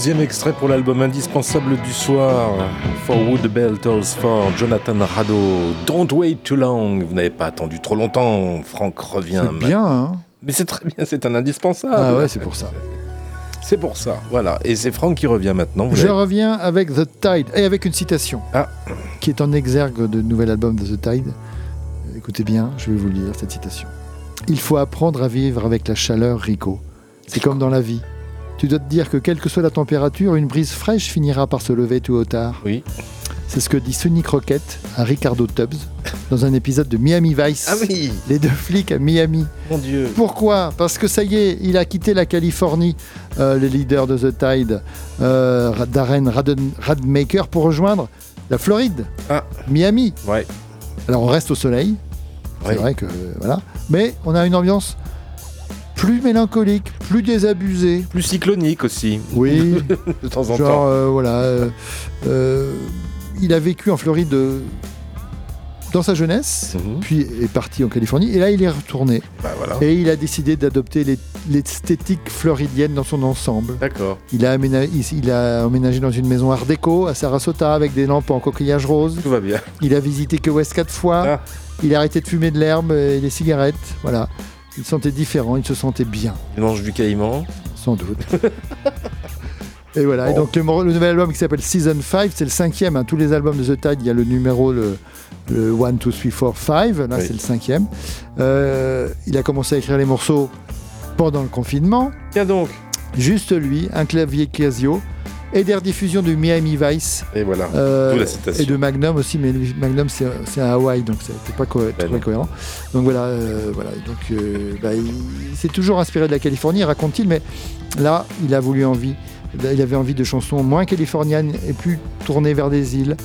Deuxième extrait pour l'album indispensable du soir, For Wood Bell Tolls for Jonathan Rado. Don't wait too long. Vous n'avez pas attendu trop longtemps. Franck revient.
C'est bien, hein
Mais c'est très bien, c'est un indispensable.
Ah ouais, c'est pour ça.
C'est pour ça, voilà. Et c'est Franck qui revient maintenant. Vous
Je reviens avec The Tide et avec une citation
Ah.
qui est en exergue de nouvel album de The Tide. Écoutez bien, je vais vous lire cette citation. Il faut apprendre à vivre avec la chaleur, Rico. C'est comme dans la vie. Tu dois te dire que quelle que soit la température, une brise fraîche finira par se lever tôt ou tard.
Oui.
C'est ce que dit Sonny Crockett à Ricardo Tubbs. dans un épisode de Miami Vice.
Ah oui
Les deux flics à Miami.
Mon Dieu
Pourquoi? Parce que ça y est, il a quitté la Californie, euh, le leader de The Tide, euh, Darren Radden- Radmaker, pour rejoindre la Floride,
Ah.
Miami.
Ouais.
Alors on reste au soleil, c'est
Ouais.
vrai que voilà, mais on a une ambiance plus mélancolique, plus désabusée.
Plus cyclonique aussi.
Oui,
de temps en
genre
temps.
euh, voilà, euh, euh, il a vécu en Floride euh, dans sa jeunesse,
Mhm.
puis est parti en Californie, et là il est retourné.
Bah voilà.
Et il a décidé d'adopter l'esthétique floridienne dans son ensemble.
D'accord.
Il a, aména- il, il a emménagé dans une maison art déco à Sarasota avec des lampes en coquillage rose.
Tout va bien.
Il a visité que West quatre fois.
Ah.
Il a arrêté de fumer de l'herbe et des cigarettes. Voilà. Il se sentait différent, il se sentait bien,
Il mange du caïman.
sans doute. et voilà. Et donc le, le nouvel album qui s'appelle Season 5, c'est le cinquième. hein. Tous les albums de The Tide, il y a le numéro, le, le 1, 2, 3, 4, 5. Là,
Oui.
c'est le cinquième. Euh, il a commencé à écrire les morceaux pendant le confinement.
Tiens donc.
Juste lui, un clavier Casio et des rediffusions de Miami Vice.
Et voilà.
euh,
D'où la citation.
et de Magnum aussi, mais Magnum c'est à Hawaï, donc c'était pas co-
Ben
très cohérent. Donc voilà, euh, voilà. Donc euh, bah, il s'est toujours inspiré de la Californie, raconte-t-il, mais là il a voulu envie, il avait envie de chansons moins californiennes et plus tournées vers des îles.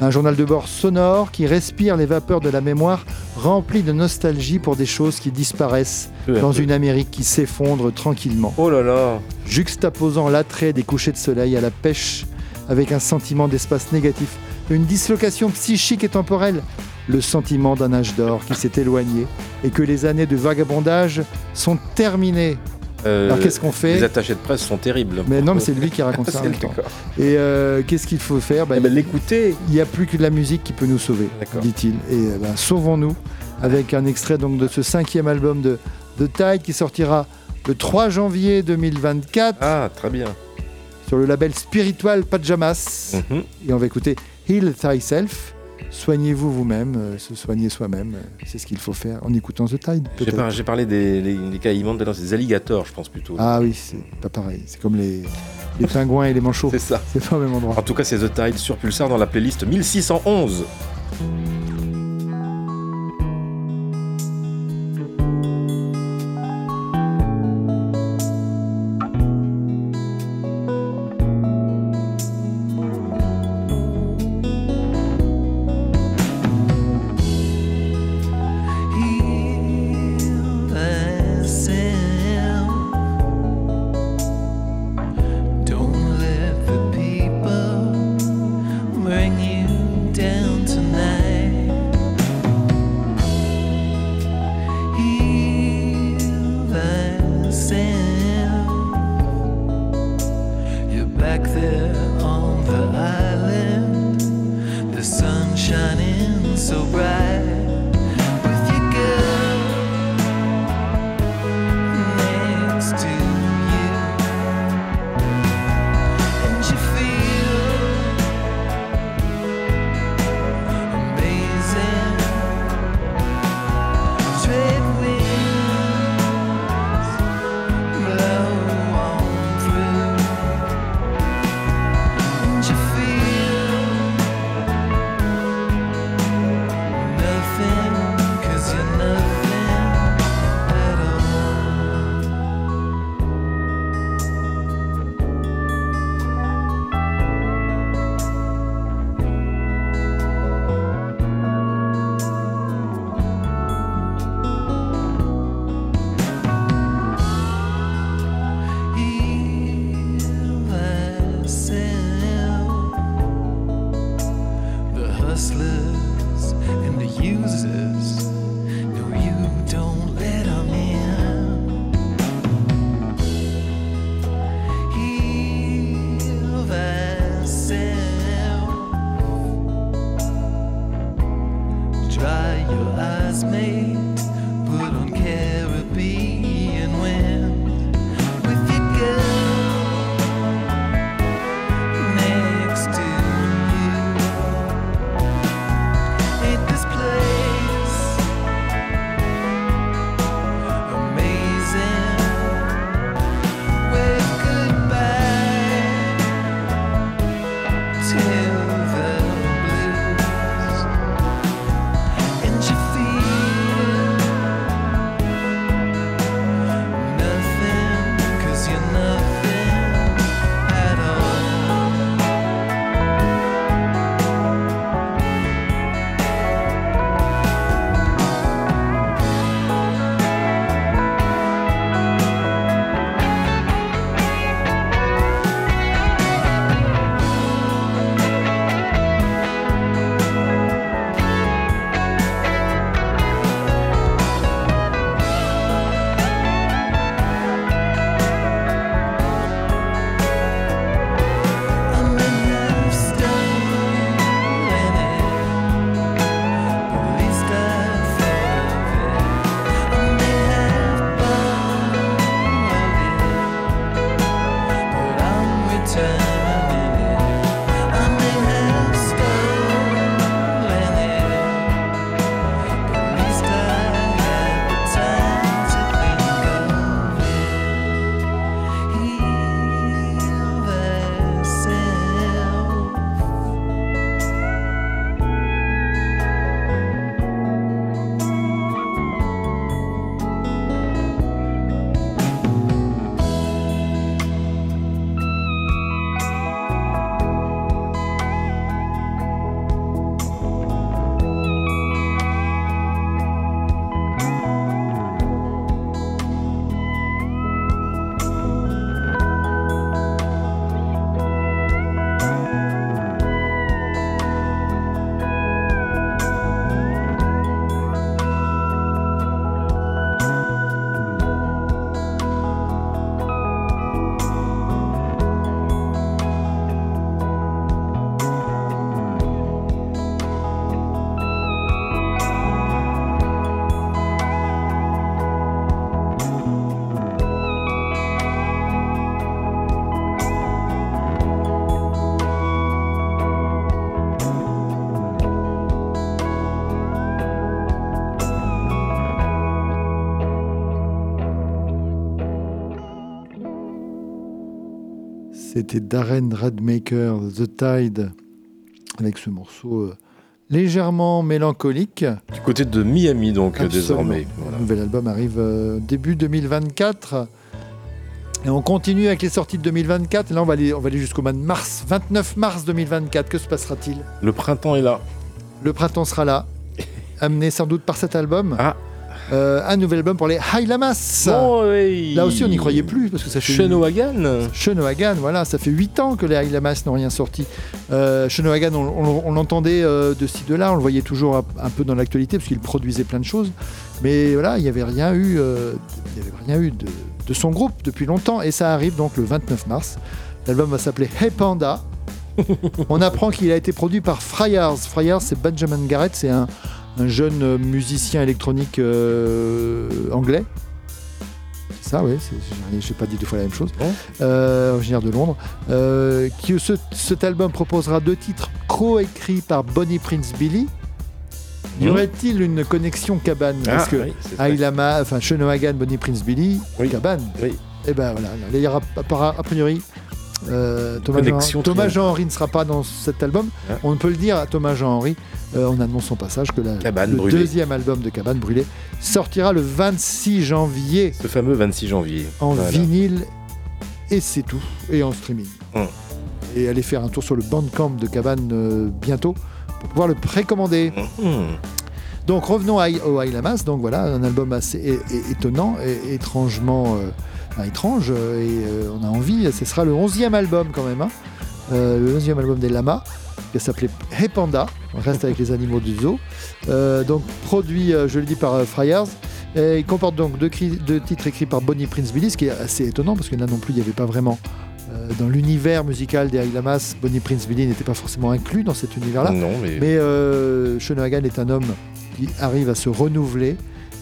Un journal de bord sonore qui respire les vapeurs de la mémoire, rempli de nostalgie pour des choses qui disparaissent dans une Amérique qui s'effondre tranquillement
Oh là là.
juxtaposant l'attrait des couchers de soleil à la pêche avec un sentiment d'espace négatif, une dislocation psychique et temporelle, le sentiment d'un âge d'or qui s'est éloigné et que les années de vagabondage sont terminées.
Euh,
Alors qu'est-ce qu'on fait
Les attachés de presse sont terribles.
Mais non, mais c'est lui qui raconte ça en
C'est
même temps.
d'accord.
Et euh, qu'est-ce qu'il faut faire? Bah,
Eh ben, l'écouter.
Il n'y a plus que de la musique qui peut nous sauver, dit-il. Et euh, ben, sauvons-nous avec un extrait donc de ce cinquième album de The Tide qui sortira le 3 janvier 2024
Ah, très bien.
sur le label Spiritual Pajamas.
Mhm.
Et on va écouter Heal Thyself. Soignez-vous vous-même, euh, se soigner soi-même, euh, c'est ce qu'il faut faire en écoutant The Tide.
J'ai par- parlé des les, les caïmans, des alligators, je pense plutôt.
Ah oui, c'est pas pareil. C'est comme les, les pingouins et les manchots.
C'est ça.
C'est pas au même endroit.
En tout cas, c'est The Tide sur Pulsar dans la playlist 1611.
C'était Darren Radmaker, The Tide, avec ce morceau euh, légèrement mélancolique.
Du côté de Miami, donc,
Absolument.
désormais.
Le nouvel album arrive euh, début 2024. Et on continue avec les sorties de 2024. Et là, on va aller, on va aller jusqu'au mois de mars, 29 mars 2024. Que se passera-t-il
Le printemps est là.
Le printemps sera là, amené sans doute par cet album.
Ah.
Euh, un nouvel album pour les High Lamas.
Oh, oui.
Là aussi, on n'y croyait plus parce que ça fait
Shenohagan.
Shenohagan, voilà, ça fait 8 ans que les High Lamas n'ont rien sorti. Euh, Shenohagan, on, on- on l'entendait euh, de ci de là, on le voyait toujours un, un peu dans l'actualité parce qu'il produisait plein de choses, mais voilà, il n'y avait rien eu, euh, il y avait rien eu de, de son groupe depuis longtemps et ça arrive donc le 29 mars. L'album va s'appeler Hey Panda. on apprend qu'il a été produit par Fryars. Fryars, c'est Benjamin Garrett, c'est un, un jeune euh, musicien électronique euh, anglais. C'est ça, oui, je n'ai pas dit deux fois la même chose. Euh, originaire de Londres. Euh, qui, ce- cet album proposera deux titres co-écrits par Bonnie Prince Billy. Y
Mhm.
aurait-il une connexion cabane?
Ah,
Parce que
oui.
Ailama, enfin Shenohagan, Bonnie Prince Billy, cabane. Et ben voilà, là, il y aura a priori. Euh, Thomas, Jean, Thomas
triangle.
Jean-Henry ne sera pas dans cet album. On peut le dire à Thomas Jean-Henry. euh, on annonce son passage que la- le
brûlée.
deuxième album de Cabane brûlée sortira le 26 janvier
Ce fameux 26 janvier.
en
Voilà.
vinyle et c'est tout et en streaming.
Hum.
Et allez faire un tour sur le bandcamp de Cabane euh, bientôt pour pouvoir le précommander.
Hum.
Donc revenons à, au High Lamas. Donc voilà, un album assez étonnant, et étrangement euh, enfin, étrange, euh, et euh, on a envie. Ce sera le 11e album quand même, hein. Euh, le 11e album des Lamas, qui s'appelait Hey Panda. On reste avec les animaux du zoo. Donc produit, je le dis, par Fryars. Et il comporte donc deux, titres écrits par Bonnie Prince Billy, ce qui est assez étonnant parce que là non plus il n'y avait pas vraiment euh, dans l'univers musical des Lamas, Bonnie Prince Billy n'était pas forcément inclus dans cet univers-là.
Non, mais-
Mais euh, est un homme qui arrive à se renouveler,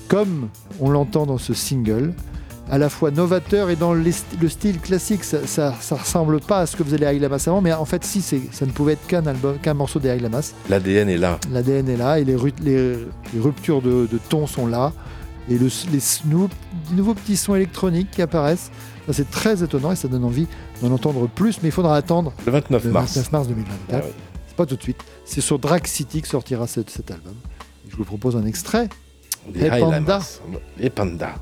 comme on l'entend dans ce single, à la fois novateur et dans les le style classique. Ça, ça, ça ressemble pas à ce que faisaient les High Lamas avant, mais en fait, si, ça ne pouvait être qu'un album, qu'un morceau des High Lamas.
L'ADN est là.
L'ADN est là et les, ru- les- les ruptures de, de ton sont là. Et le, les nouveaux petits sons électroniques qui apparaissent. C'est très étonnant et ça donne envie d'en entendre plus, mais il faudra attendre
Le 29
le
mars.
29 mars 2024. C'est pas tout de suite. C'est sur Drag City que sortira cet, cet album. Et je vous propose un extrait. Hey
High
Panda.
Et Panda.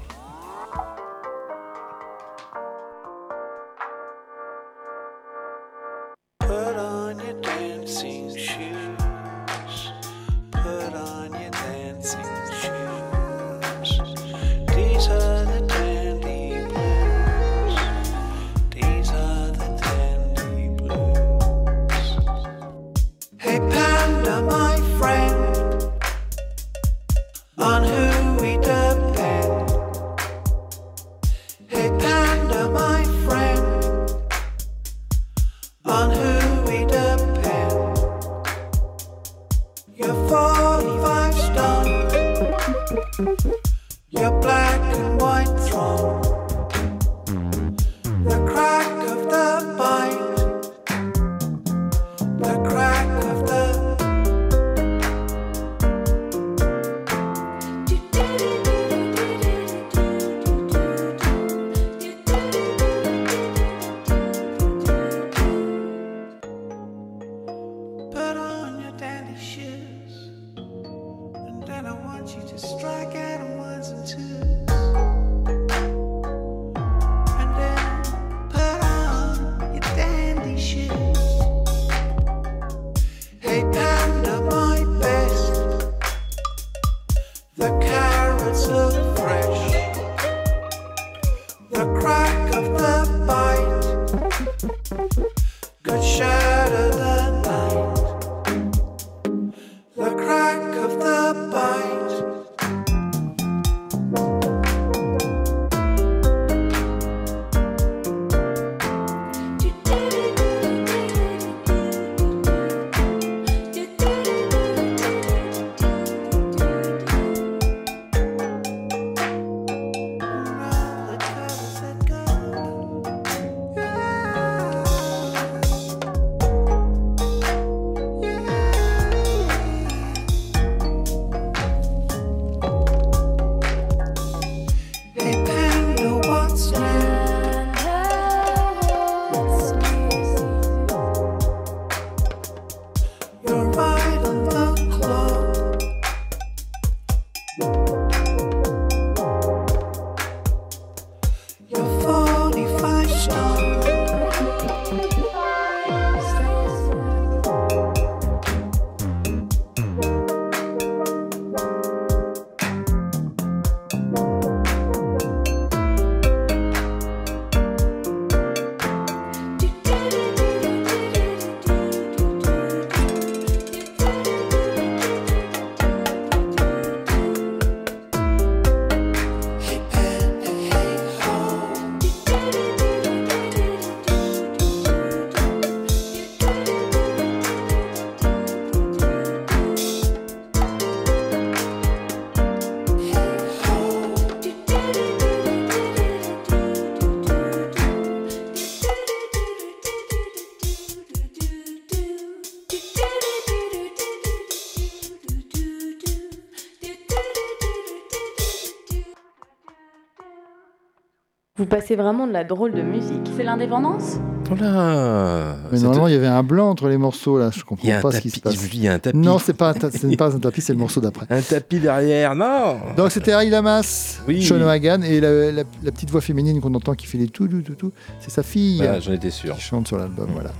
Vous passez vraiment de la drôle de musique.
C'est l'indépendance?
Voilà.
Mais normalement, il y avait un blanc entre les morceaux là. Je comprends pas ce qui
tapis.
se passe.
Il y a un tapis.
Non, c'est pas, un ta- ce n'est pas un tapis, c'est le morceau d'après.
Un tapis derrière, non
Donc c'était Harry Lamas,
Oui.
Sean O'Hagan, et la, la- la petite voix féminine qu'on entend qui fait les tout, tout, tout, tout, c'est sa fille
Voilà, J'en étais sûr.
qui chante sur l'album. Voilà.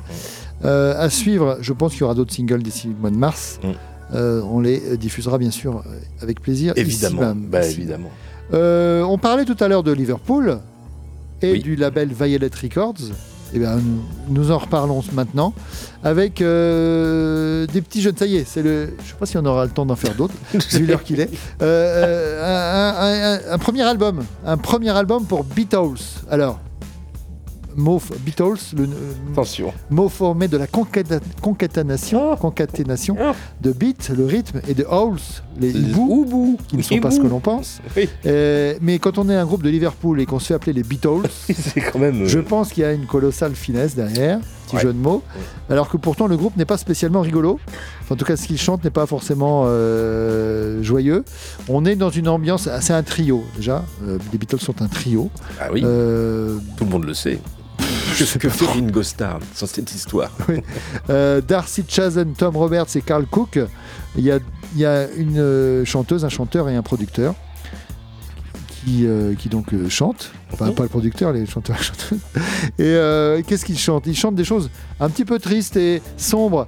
Euh, à suivre, je pense qu'il y aura d'autres singles d'ici le mois de mars.
Mm.
Euh, on les euh, diffusera bien sûr euh, avec plaisir.
Évidemment. Bah,
Ici.
évidemment.
Euh, on parlait tout à l'heure de Liverpool et
Oui.
du label Violet Records. Eh bien, nous, en reparlons maintenant avec euh, des petits jeunes. Ça y est, c'est le. Je sais pas si on aura le temps d'en faire d'autres, vu l'heure qu'il est. Euh, euh, un, un- un- un premier album, un premier album pour Beatles. Alors, mot Beatles, le
Attention.
mot formé de la concata- concaténation, concaténation de beat, le rythme, et de howls, les hiboux, qui ne sont pas ce que l'on pense.
Oui.
Euh, mais quand on est un groupe de Liverpool et qu'on se fait appeler les Beatles,
c'est quand même. euh,
je pense qu'il y a une colossale finesse derrière, petit
Ouais.
jeu de mots. Alors que pourtant le groupe n'est pas spécialement rigolo. Enfin, en tout cas, ce qu'il chante n'est pas forcément euh, joyeux. On est dans une ambiance, c'est un trio déjà. Euh, les Beatles sont un trio.
Ah oui.
Euh,
Tout le monde le sait. Que, que fait Ringo Starr dans cette histoire
Euh, Darcy Chazen, Tom Roberts et Carl Cook. Il y a, il y a une euh, chanteuse, un chanteur et un producteur qui, euh, qui donc euh, chantent. Enfin, pas le producteur, les chanteurs et chanteuses. Et euh, qu'est-ce qu'ils chantent? Ils chantent des choses un petit peu tristes et sombres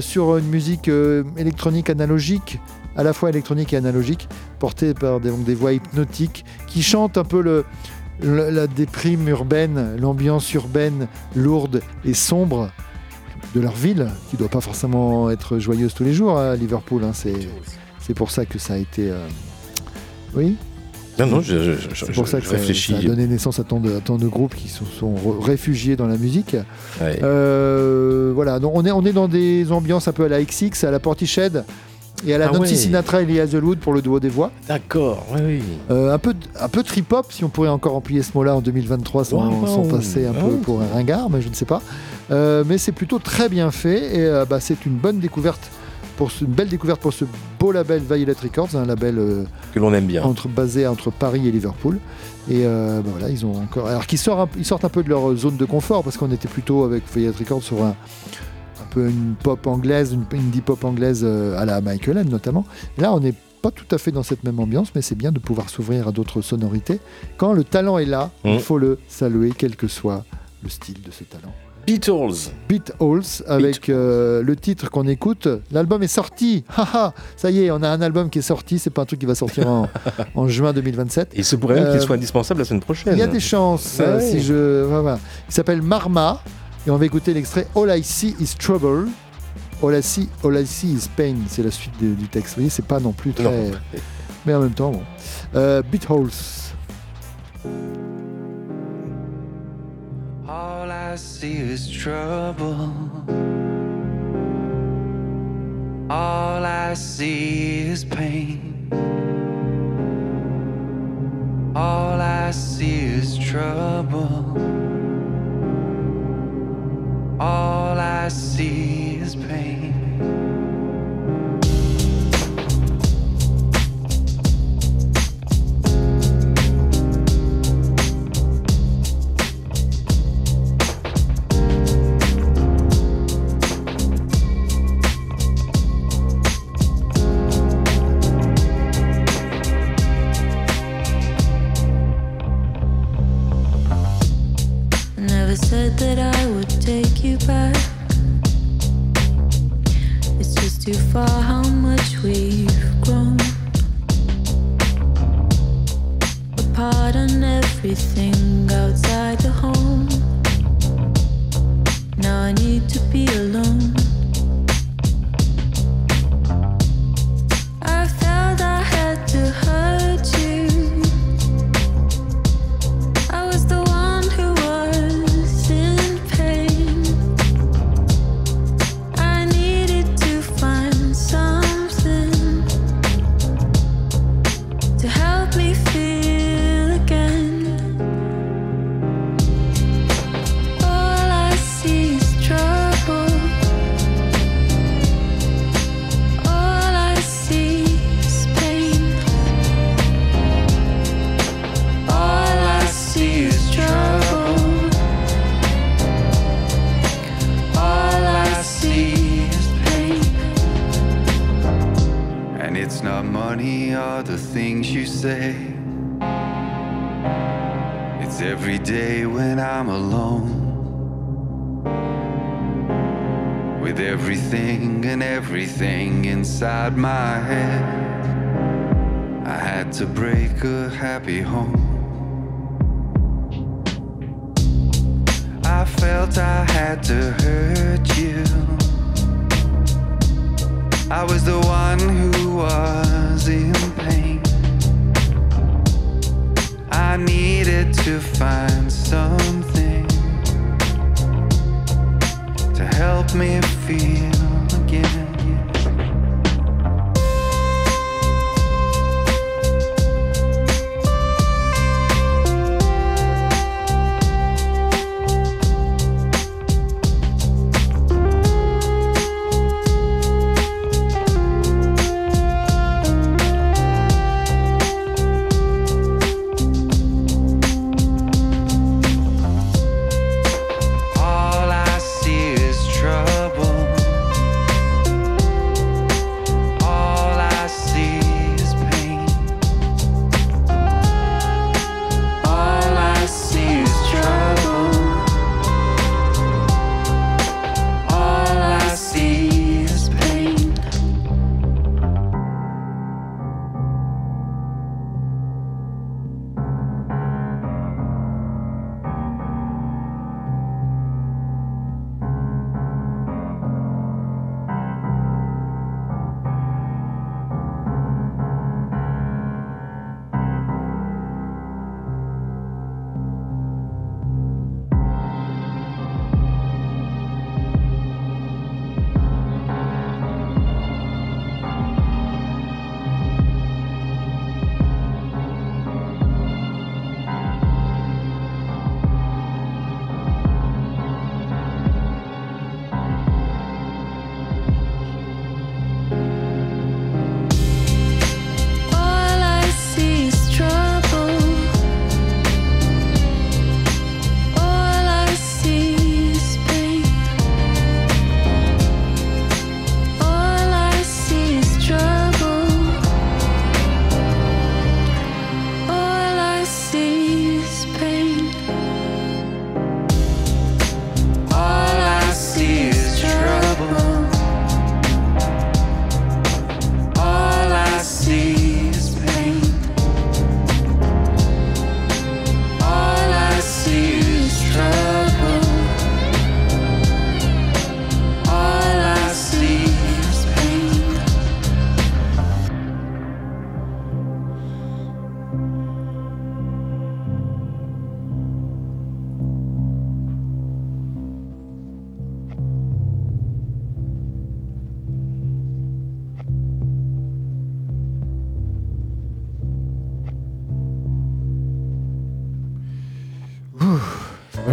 sur une musique électronique analogique, à la fois électronique et analogique, portée par des, donc des voix hypnotiques, qui chantent un peu le- la déprime urbaine, l'ambiance urbaine lourde et sombre de leur ville, qui doit pas forcément être joyeuse tous les jours à Liverpool. hein. C'est, pour ça que ça a été. euh, Oui?
Non, non, je, je- je-
C'est pour ça que
je
ça,
réfléchis.
ça a donné naissance à tant de, à tant de groupes qui se sont réfugiés dans la musique.
Ouais.
Euh, voilà, donc on est, on est dans des ambiances un peu à la XX, à la Portiched et à la
Ah
Nancy
ouais.
Sinatra et Lee Hazelwood pour le duo des voix.
D'accord, oui, oui.
Euh, un peu, un peu trip-hop, si on pourrait encore employer ce mot-là en 2023 sans,
Wow.
sans passer un peu
Ah.
pour un ringard, mais je ne sais pas. Euh, mais c'est plutôt très bien fait et euh, bah, c'est une bonne découverte, pour ce- une belle découverte pour ce beau label Violet Records, un label
Que l'on aime bien.
entre, basé entre Paris et Liverpool. Et bah, voilà, ils ont encore. Alors qu'ils sortent, un- ils sortent un peu de leur zone de confort parce qu'on était plutôt avec Violet Records sur un peu une pop anglaise, une indie pop anglaise euh, à la Michael End notamment. Là, on n'est pas tout à fait dans cette même ambiance, mais c'est bien de pouvoir s'ouvrir à d'autres sonorités. Quand le talent est là,
Mm.
il faut le saluer, quel que soit le style de ce talent.
Beatles.
Beat Halls avec euh, le titre qu'on écoute. L'album est sorti. Ça y est, on a un album qui est sorti. C'est pas un truc qui va sortir en, en juin 2027.
Et il se pourrait même
Euh,
qu'il soit indispensable la semaine prochaine.
Il y a des chances.
Ah
euh,
ouais.
si je, voilà. Il s'appelle Marma et on va écouter l'extrait All I See Is Trouble. All I See, All I See Is Pain. C'est la suite de- du texte. Vous voyez, c'est pas non plus très.
Non.
Mais en même temps, bon. Euh, Beat.
All I see is trouble. All I see is pain.
All I see is trouble.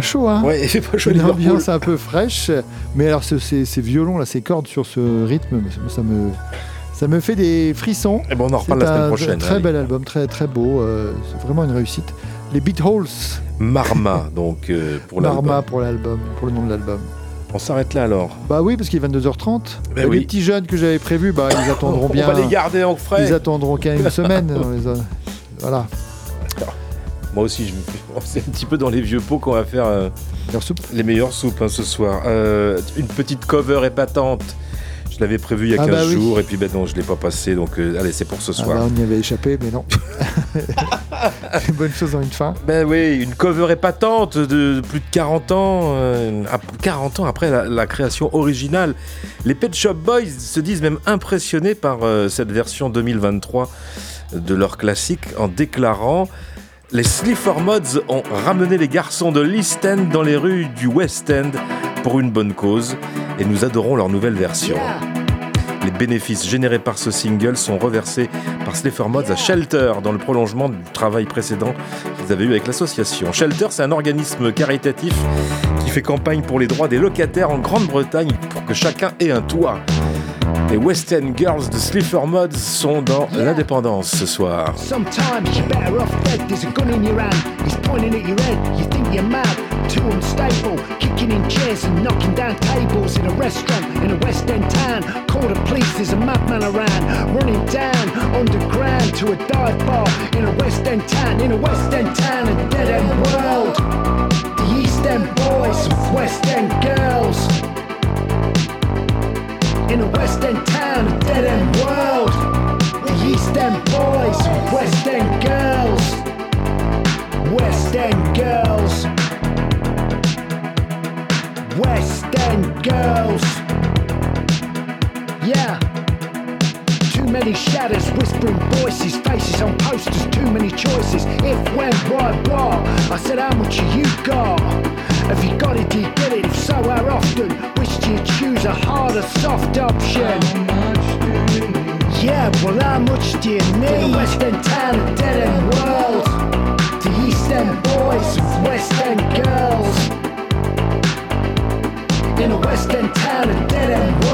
Chaud, hein
Ouais, il fait pas chaud
Une ambiance un peu fraîche. Mais alors, ce- ces, ces violons, là, ces cordes sur ce rythme, ça, me, ça me fait des frissons.
Et bon, on en reparle la semaine
un
prochaine.
Très
allez.
bel album, très, très beau. euh, c'est vraiment une réussite. Les Beat Holes,
Marma, donc, euh, pour l'album.
Marma pour l'album, pour le nom de l'album.
On s'arrête là alors.
Bah oui, parce qu'il est 22h30.
Ben
les
oui.
petits jeunes que j'avais prévus, bah, ils attendront
On
bien.
va les garder en frais.
Ils attendront qu'à une semaine. on les a- Voilà.
Moi aussi, je c'est un petit peu dans les vieux pots qu'on va faire euh, les meilleures soupes hein, ce soir. Euh, une petite cover épatante. Je l'avais prévu il y a
Ah
15
bah oui.
jours et puis ben non, je l'ai pas passé. Donc euh, allez, c'est pour ce
Ah
soir.
bah, on y avait échappé, mais non. une bonne chose en une fin.
Ben oui, une cover épatante de plus de 40 ans, euh, ap- 40 ans après la, la création originale. Les Pet Shop Boys se disent même impressionnés par euh, cette version 2023 de leur classique en déclarant Les Slipper Mods ont ramené les garçons de l'East End dans les rues du West End pour une bonne cause et nous adorons leur nouvelle version. Les bénéfices générés par ce single sont reversés par Slipper Mods à Shelter dans le prolongement du travail précédent qu'ils avaient eu avec l'association. Shelter, c'est un organisme caritatif qui fait campagne pour les droits des locataires en Grande-Bretagne pour que chacun ait un toit. Les West End Girls de Slipper Mods sont dans l'indépendance ce soir.
Sometimes you're better off dead. There's a gun in your hand. He's pointing at your head. You think you're mad, too unstable. Kicking in chairs and knocking down tables in a restaurant in a West End town. Call the police. There's a madman around, running down underground to a dive bar in a West End town. In a West End town, a dead end world. The East End boys, West End girls. In a West End town, a dead end world. The East End boys, West End girls. West End girls. West End girls. Yeah. Too many shadows, whispering voices, faces on posters, too many choices. If, when, why, what? I said, how much have you got? Have you got it, do you get it? If so, how often? Which do you choose, a hard or soft option? Yeah, well, how much do you need? In a West End town, a dead end world. The East End boys, West End girls. In a West End town, a dead end world.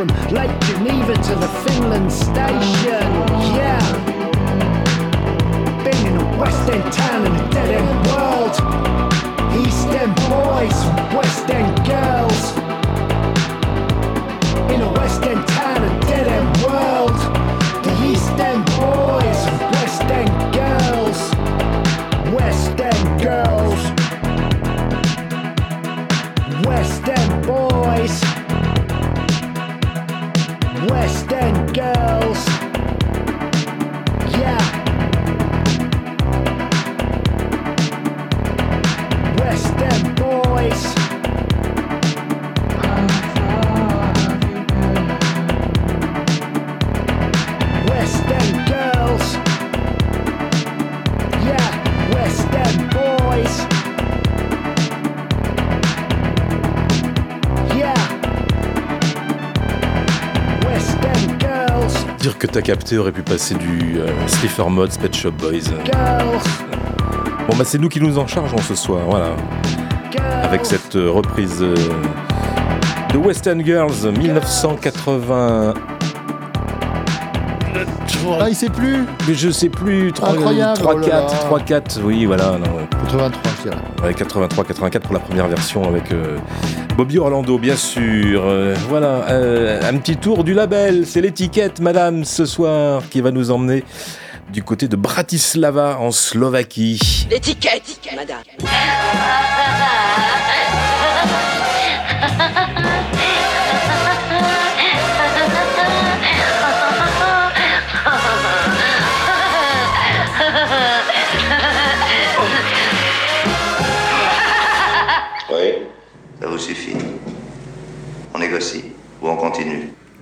From Lake Geneva to the
capté aurait pu passer du euh, Slipper Mods, Pet Shop Boys. Bon bah c'est nous qui nous en chargeons ce soir, voilà. Avec cette euh, reprise euh, de West End Girls 1980.
Ah, il sait plus
Mais je sais plus, 3,
Incroyable,
3
oh là
4,
là.
3 4, oui voilà. non.
83, je dirais.
Ouais, 83, 84 pour la première version avec euh, Bobby Orlando, bien sûr. Euh, voilà, euh, un petit tour du label. C'est l'étiquette, madame, ce soir, qui va nous emmener du côté de Bratislava, en Slovaquie.
L'étiquette,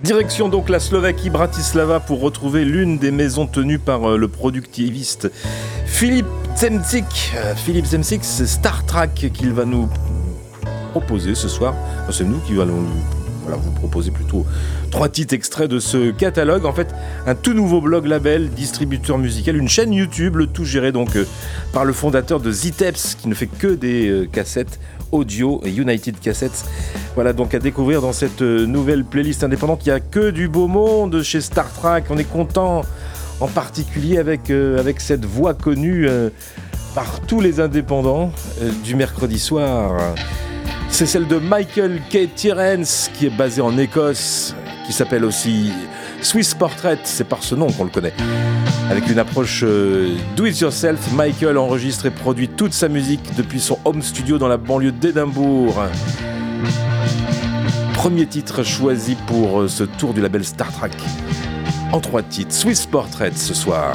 Direction donc la Slovaquie, Bratislava, pour retrouver l'une des maisons tenues par euh, le productiviste Philippe Zemcik. Euh, Philippe Zemcik, c'est Star Trek qu'il va nous proposer ce soir. C'est nous qui allons vous proposer plutôt trois titres extraits de ce catalogue. En fait, un tout nouveau blog label, distributeur musical, une chaîne YouTube, tout géré donc euh, par le fondateur de Ziteps, qui ne fait que des euh, cassettes audio United Cassettes. Voilà donc à découvrir dans cette euh, nouvelle playlist indépendante. Il n'y a que du beau monde chez Star Trek. On est content. en particulier avec, euh, avec cette voix connue euh, par tous les indépendants du mercredi soir. C'est celle de Michael K. Tyrens, qui est basé en Écosse, qui s'appelle aussi Swiss Portrait, c'est par ce nom qu'on le connaît. Avec une approche euh, do-it-yourself, Michael enregistre et produit toute sa musique depuis son home studio dans la banlieue d'Édimbourg. Premier titre choisi pour euh, ce tour du label Star Trek. En trois titres, Swiss Portrait ce soir.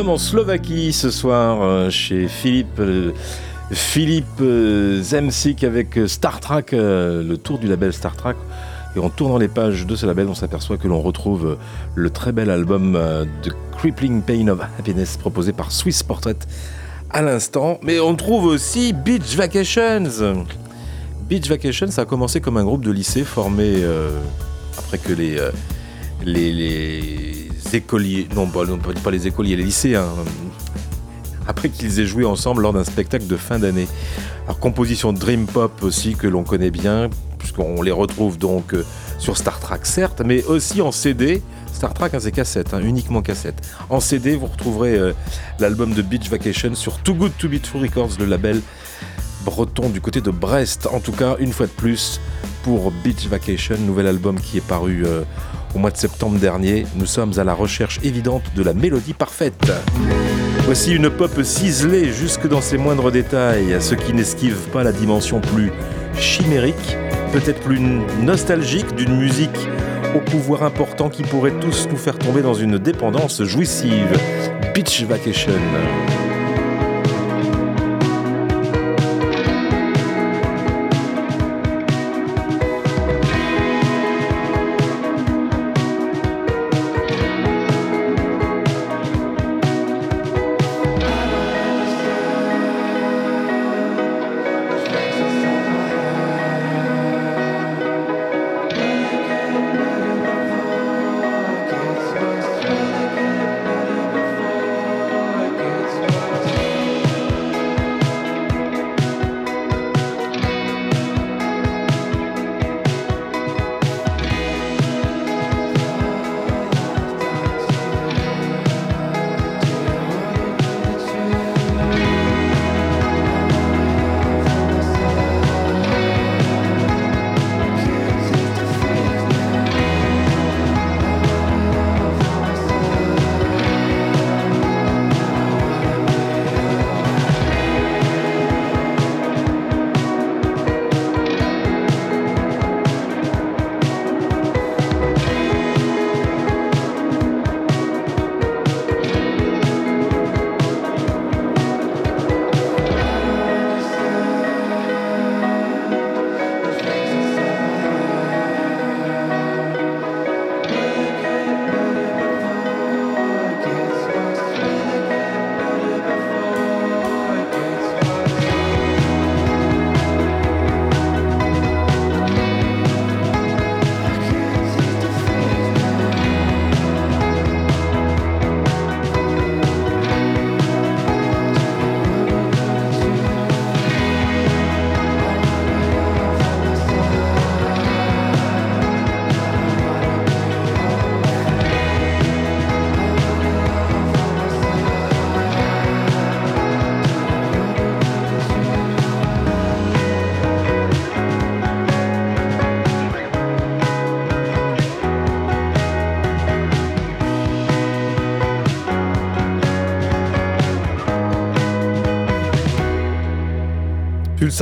Sommes en Slovaquie ce soir euh, chez Philippe, euh, Philippe Zemsik avec euh, Star Trek, le tour du label Star Trek. Et en tournant les pages de ce label, on s'aperçoit que l'on retrouve le très bel album The Crippling Pain of Happiness proposé par Swiss Portrait à l'instant. Mais on trouve aussi Beach Vacations. Beach Vacations, a commencé comme un groupe de lycée formé après que les, les, les écoliers, non pas, les écoliers, les lycéens, après qu'ils aient joué ensemble lors d'un spectacle de fin d'année. Alors composition Dream Pop aussi que l'on connaît bien, puisqu'on les retrouve donc euh, sur Star Trek certes, mais aussi en CD. Star Trek, hein, c'est cassette, hein, uniquement cassette. En CD, vous retrouverez euh, l'album de Beach Vacation sur Too Good To Be True Records, le label breton du côté de Brest. En tout cas, une fois de plus, pour Beach Vacation, nouvel album qui est paru euh, au mois de septembre dernier. Nous sommes à la recherche évidente de la mélodie parfaite. Voici une pop ciselée jusque dans ses moindres détails, ce qui n'esquive pas la dimension plus chimérique, peut-être plus nostalgique d'une musique au pouvoir important qui pourrait tous nous faire tomber dans une dépendance jouissive. Beach Vacation.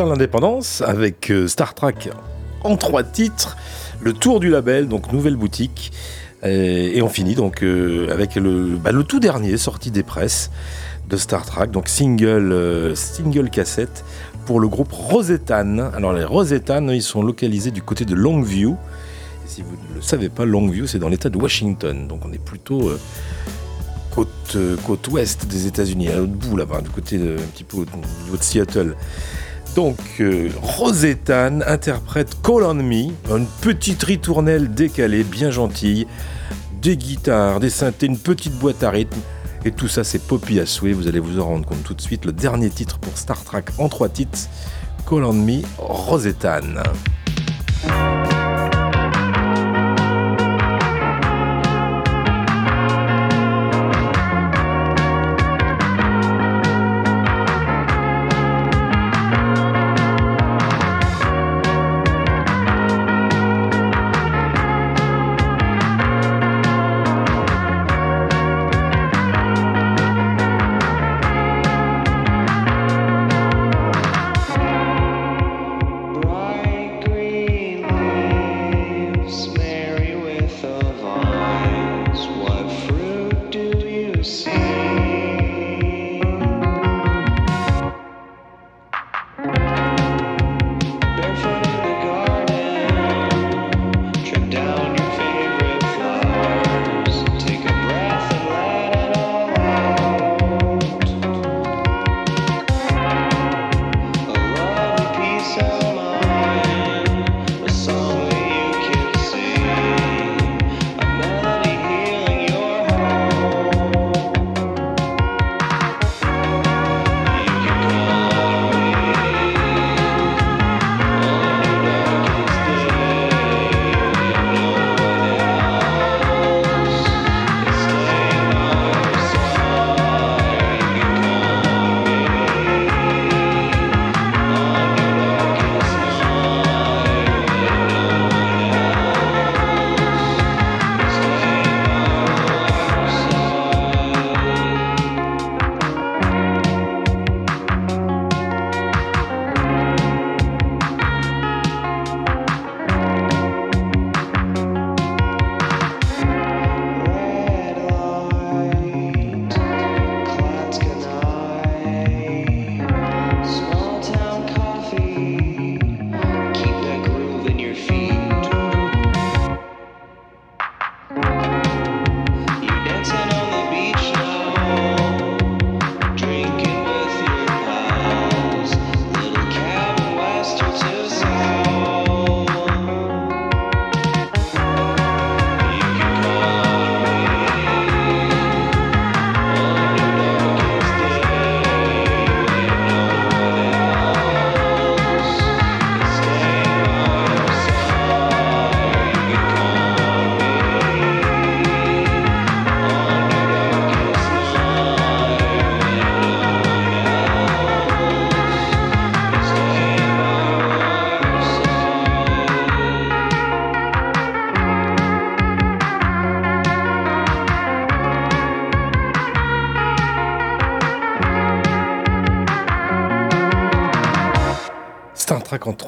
L'indépendance avec euh, Star Trek en trois titres, le tour du label, donc nouvelle boutique. Et, et on finit donc euh, avec le, bah, le tout dernier sorti des presses de Star Trek, donc single, euh, single cassette pour le groupe Rosetan. Alors les Rosetan, ils sont localisés du côté de Longview. Si vous ne le savez pas, Longview, c'est dans l'état de Washington. Donc on est plutôt euh, côte, euh, côte ouest des États-Unis, à l'autre bout là-bas, du côté de, un petit peu de Seattle. Donc, euh, interprète Call on Me, une petite ritournelle décalée, bien gentille, des guitares, des synthés, une petite boîte à rythme. Et tout ça, c'est poppy à souhait. Vous allez vous en rendre compte tout de suite. Le dernier titre pour Star Trek en trois titres Call on Me, Rosetan.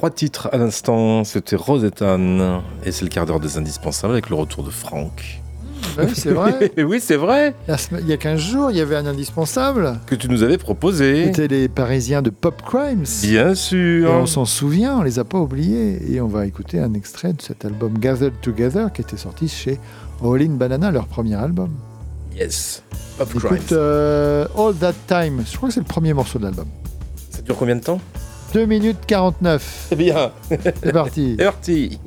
Trois titres à l'instant, c'était Rosetan. Et c'est le quart d'heure des indispensables avec le retour de Franck.
Oui, c'est vrai.
oui, c'est vrai.
Il y a 15 jours, il y avait un indispensable.
Que tu nous avais proposé.
C'était les Parisiens de Pop Crimes.
Bien
Et
sûr.
on s'en souvient, on les a pas oubliés. Et on va écouter un extrait de cet album Gathered Together qui était sorti chez All In Banana, leur premier album.
Yes. Pop
Écoute,
Crimes.
euh, All That Time, je crois que c'est le premier morceau de l'album.
Ça dure combien de temps?
2 minutes 49.
C'est bien.
C'est parti.
C'est parti.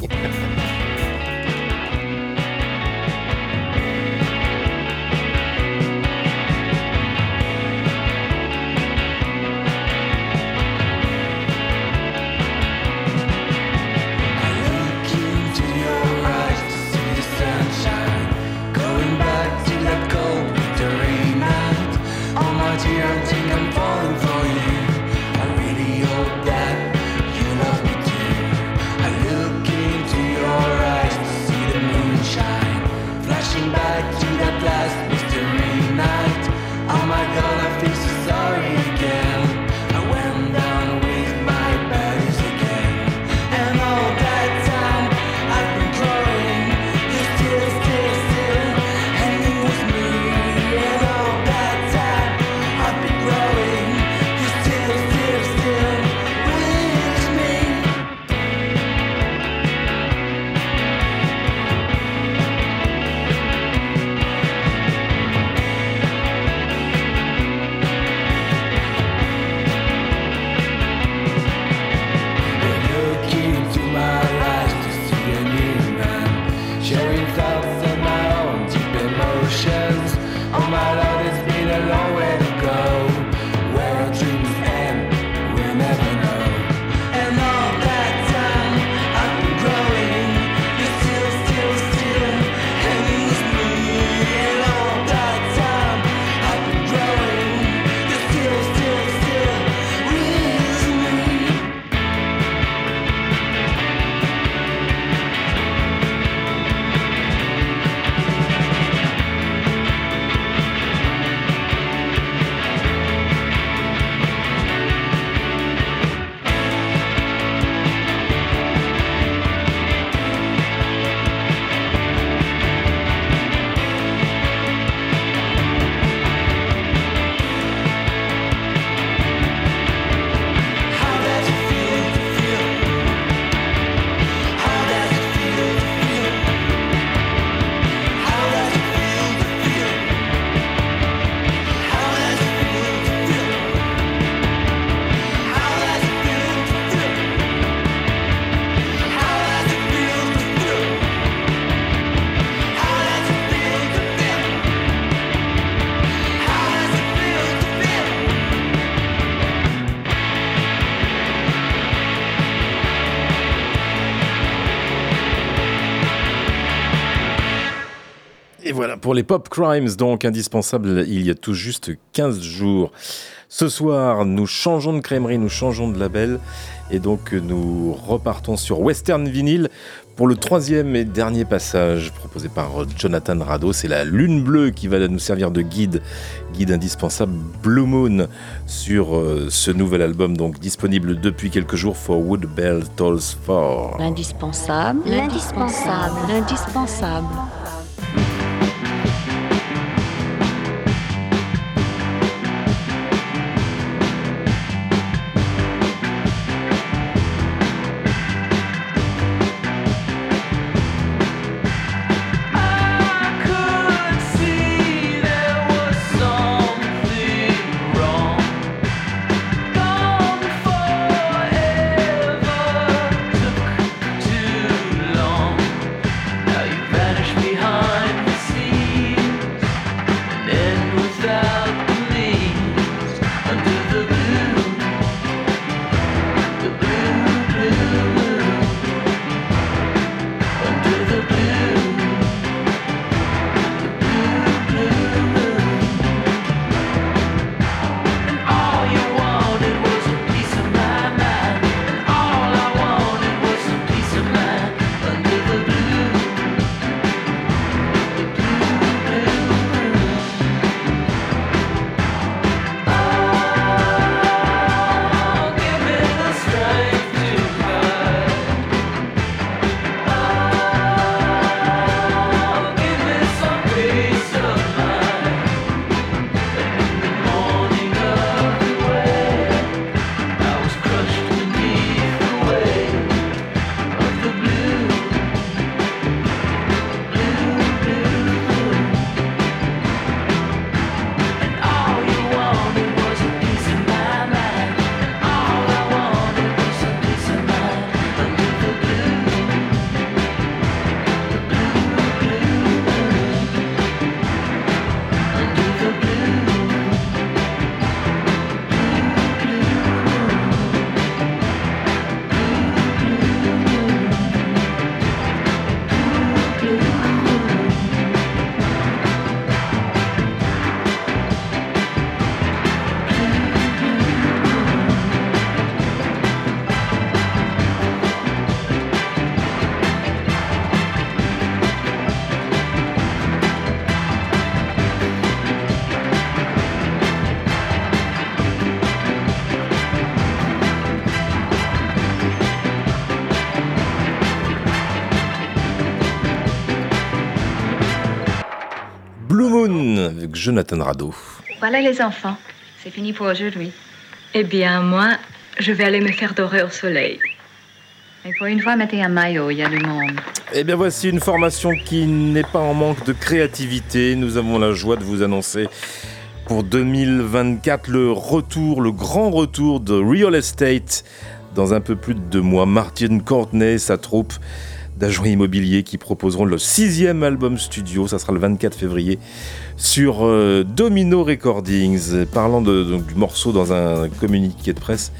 Pour les Pop Crimes, donc indispensables il y a tout juste 15 jours. Ce soir, nous changeons de crèmerie, nous changeons de label et donc nous repartons sur Western Vinyl pour le troisième et dernier passage proposé par Jonathan Rado. C'est la Lune Bleue qui va nous servir de guide, guide indispensable Blue Moon sur euh, ce nouvel album donc disponible depuis quelques jours For Wood Bell Tolls For.
L'indispensable, l'indispensable, l'indispensable.
Jonathan Rado.
Voilà les enfants, c'est fini pour aujourd'hui. Eh bien, moi, je vais aller me faire dorer au soleil. Et pour une fois, mettez un maillot, il y a du monde.
Eh bien voici une formation qui n'est pas en manque de créativité. Nous avons la joie de vous annoncer pour 2024 le retour, le grand retour de Real Estate dans un peu plus de deux mois. Martin Courtney, sa troupe d'agents immobiliers qui proposeront le sixième album studio, ça sera le 24 février, sur euh, Domino Recordings. Parlant de- du morceau dans un communiqué de presse,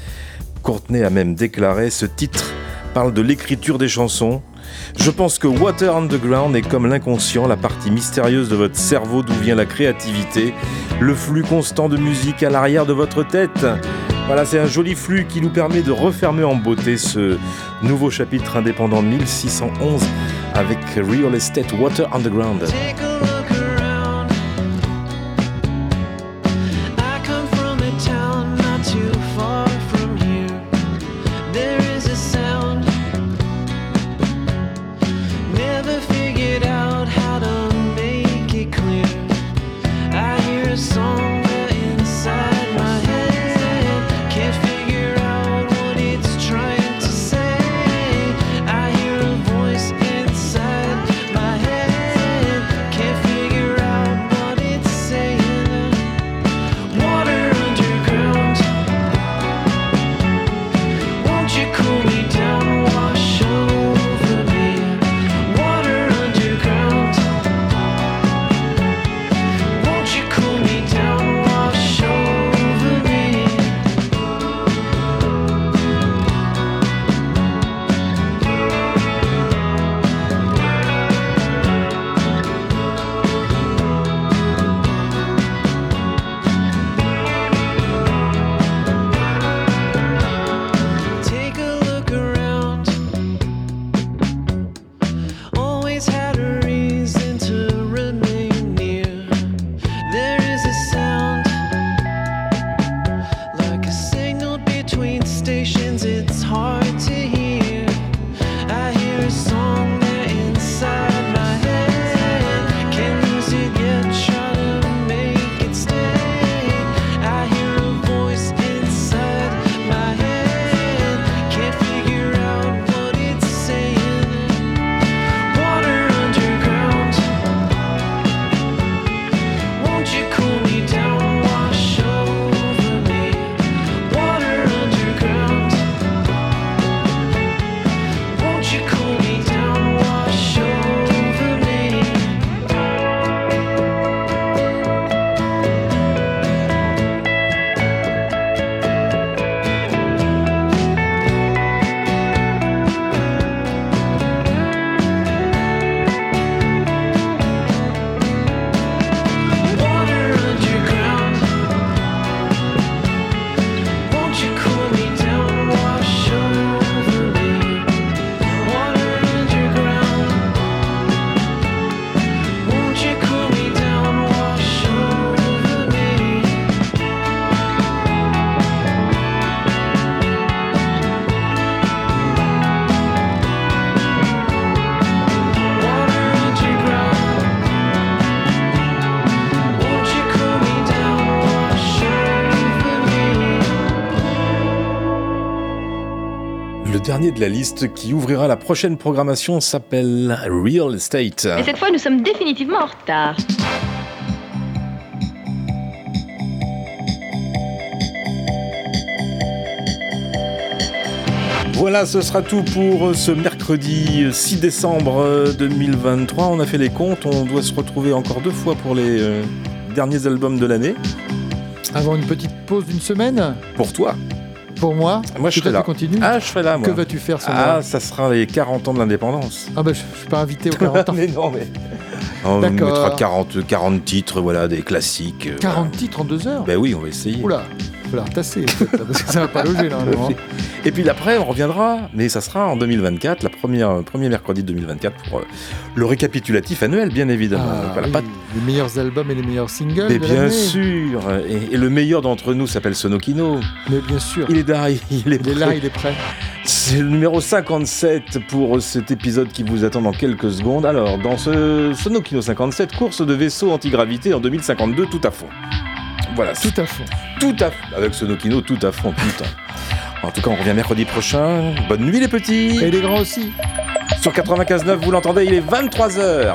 Courtney a même déclaré ce titre parle de l'écriture des chansons. Je pense que Water Underground est comme l'inconscient, la partie mystérieuse de votre cerveau d'où vient la créativité, le flux constant de musique à l'arrière de votre tête. Voilà, c'est un joli flux qui nous permet de refermer en beauté ce nouveau chapitre indépendant 1611 avec Real Estate Water Underground. Dernier de la liste qui ouvrira la prochaine programmation s'appelle Real Estate.
Et cette fois, nous sommes définitivement en retard.
Voilà, ce sera tout pour ce mercredi 6 décembre 2023. On a fait les comptes, on doit se retrouver encore deux fois pour les euh, derniers albums de l'année.
Avant une petite pause d'une semaine
Pour toi.
Pour moi
Moi, je serai là.
tu continues
Ah, je serai là, moi.
Que vas-tu faire ce
Ah, ça sera les 40 ans de l'indépendance.
Ah bah je, je suis pas invité aux 40 ans.
mais non, mais... On mettra 40, 40 titres, voilà, des classiques. euh,
40 titres en deux heures
Ben oui, on va essayer.
Oula, il va falloir tasser, en fait, là, parce que ça va pas loger normalement.
Et puis après, on reviendra, mais ça sera en 2024, la première, premier mercredi de 2024 pour euh, le récapitulatif annuel, bien évidemment.
Ah,
Voilà,
oui,
pas-
Les meilleurs albums et les meilleurs singles
Mais
de
bien sûr, et, et le meilleur d'entre nous s'appelle Sonokino.
Mais bien sûr.
Il est là, il est,
Il est là, il est prêt.
C'est le numéro 57 pour cet épisode qui vous attend dans quelques secondes. Alors, dans ce Sonokino 57, course de vaisseau antigravité en 2052, tout à fond. Voilà,
Tout à fond.
tout à fond. Avec Sonokino, tout à fond, putain. En tout cas, on revient mercredi prochain. Bonne nuit les petits
Et les grands aussi.
Sur 95.9, vous l'entendez, il est 23h.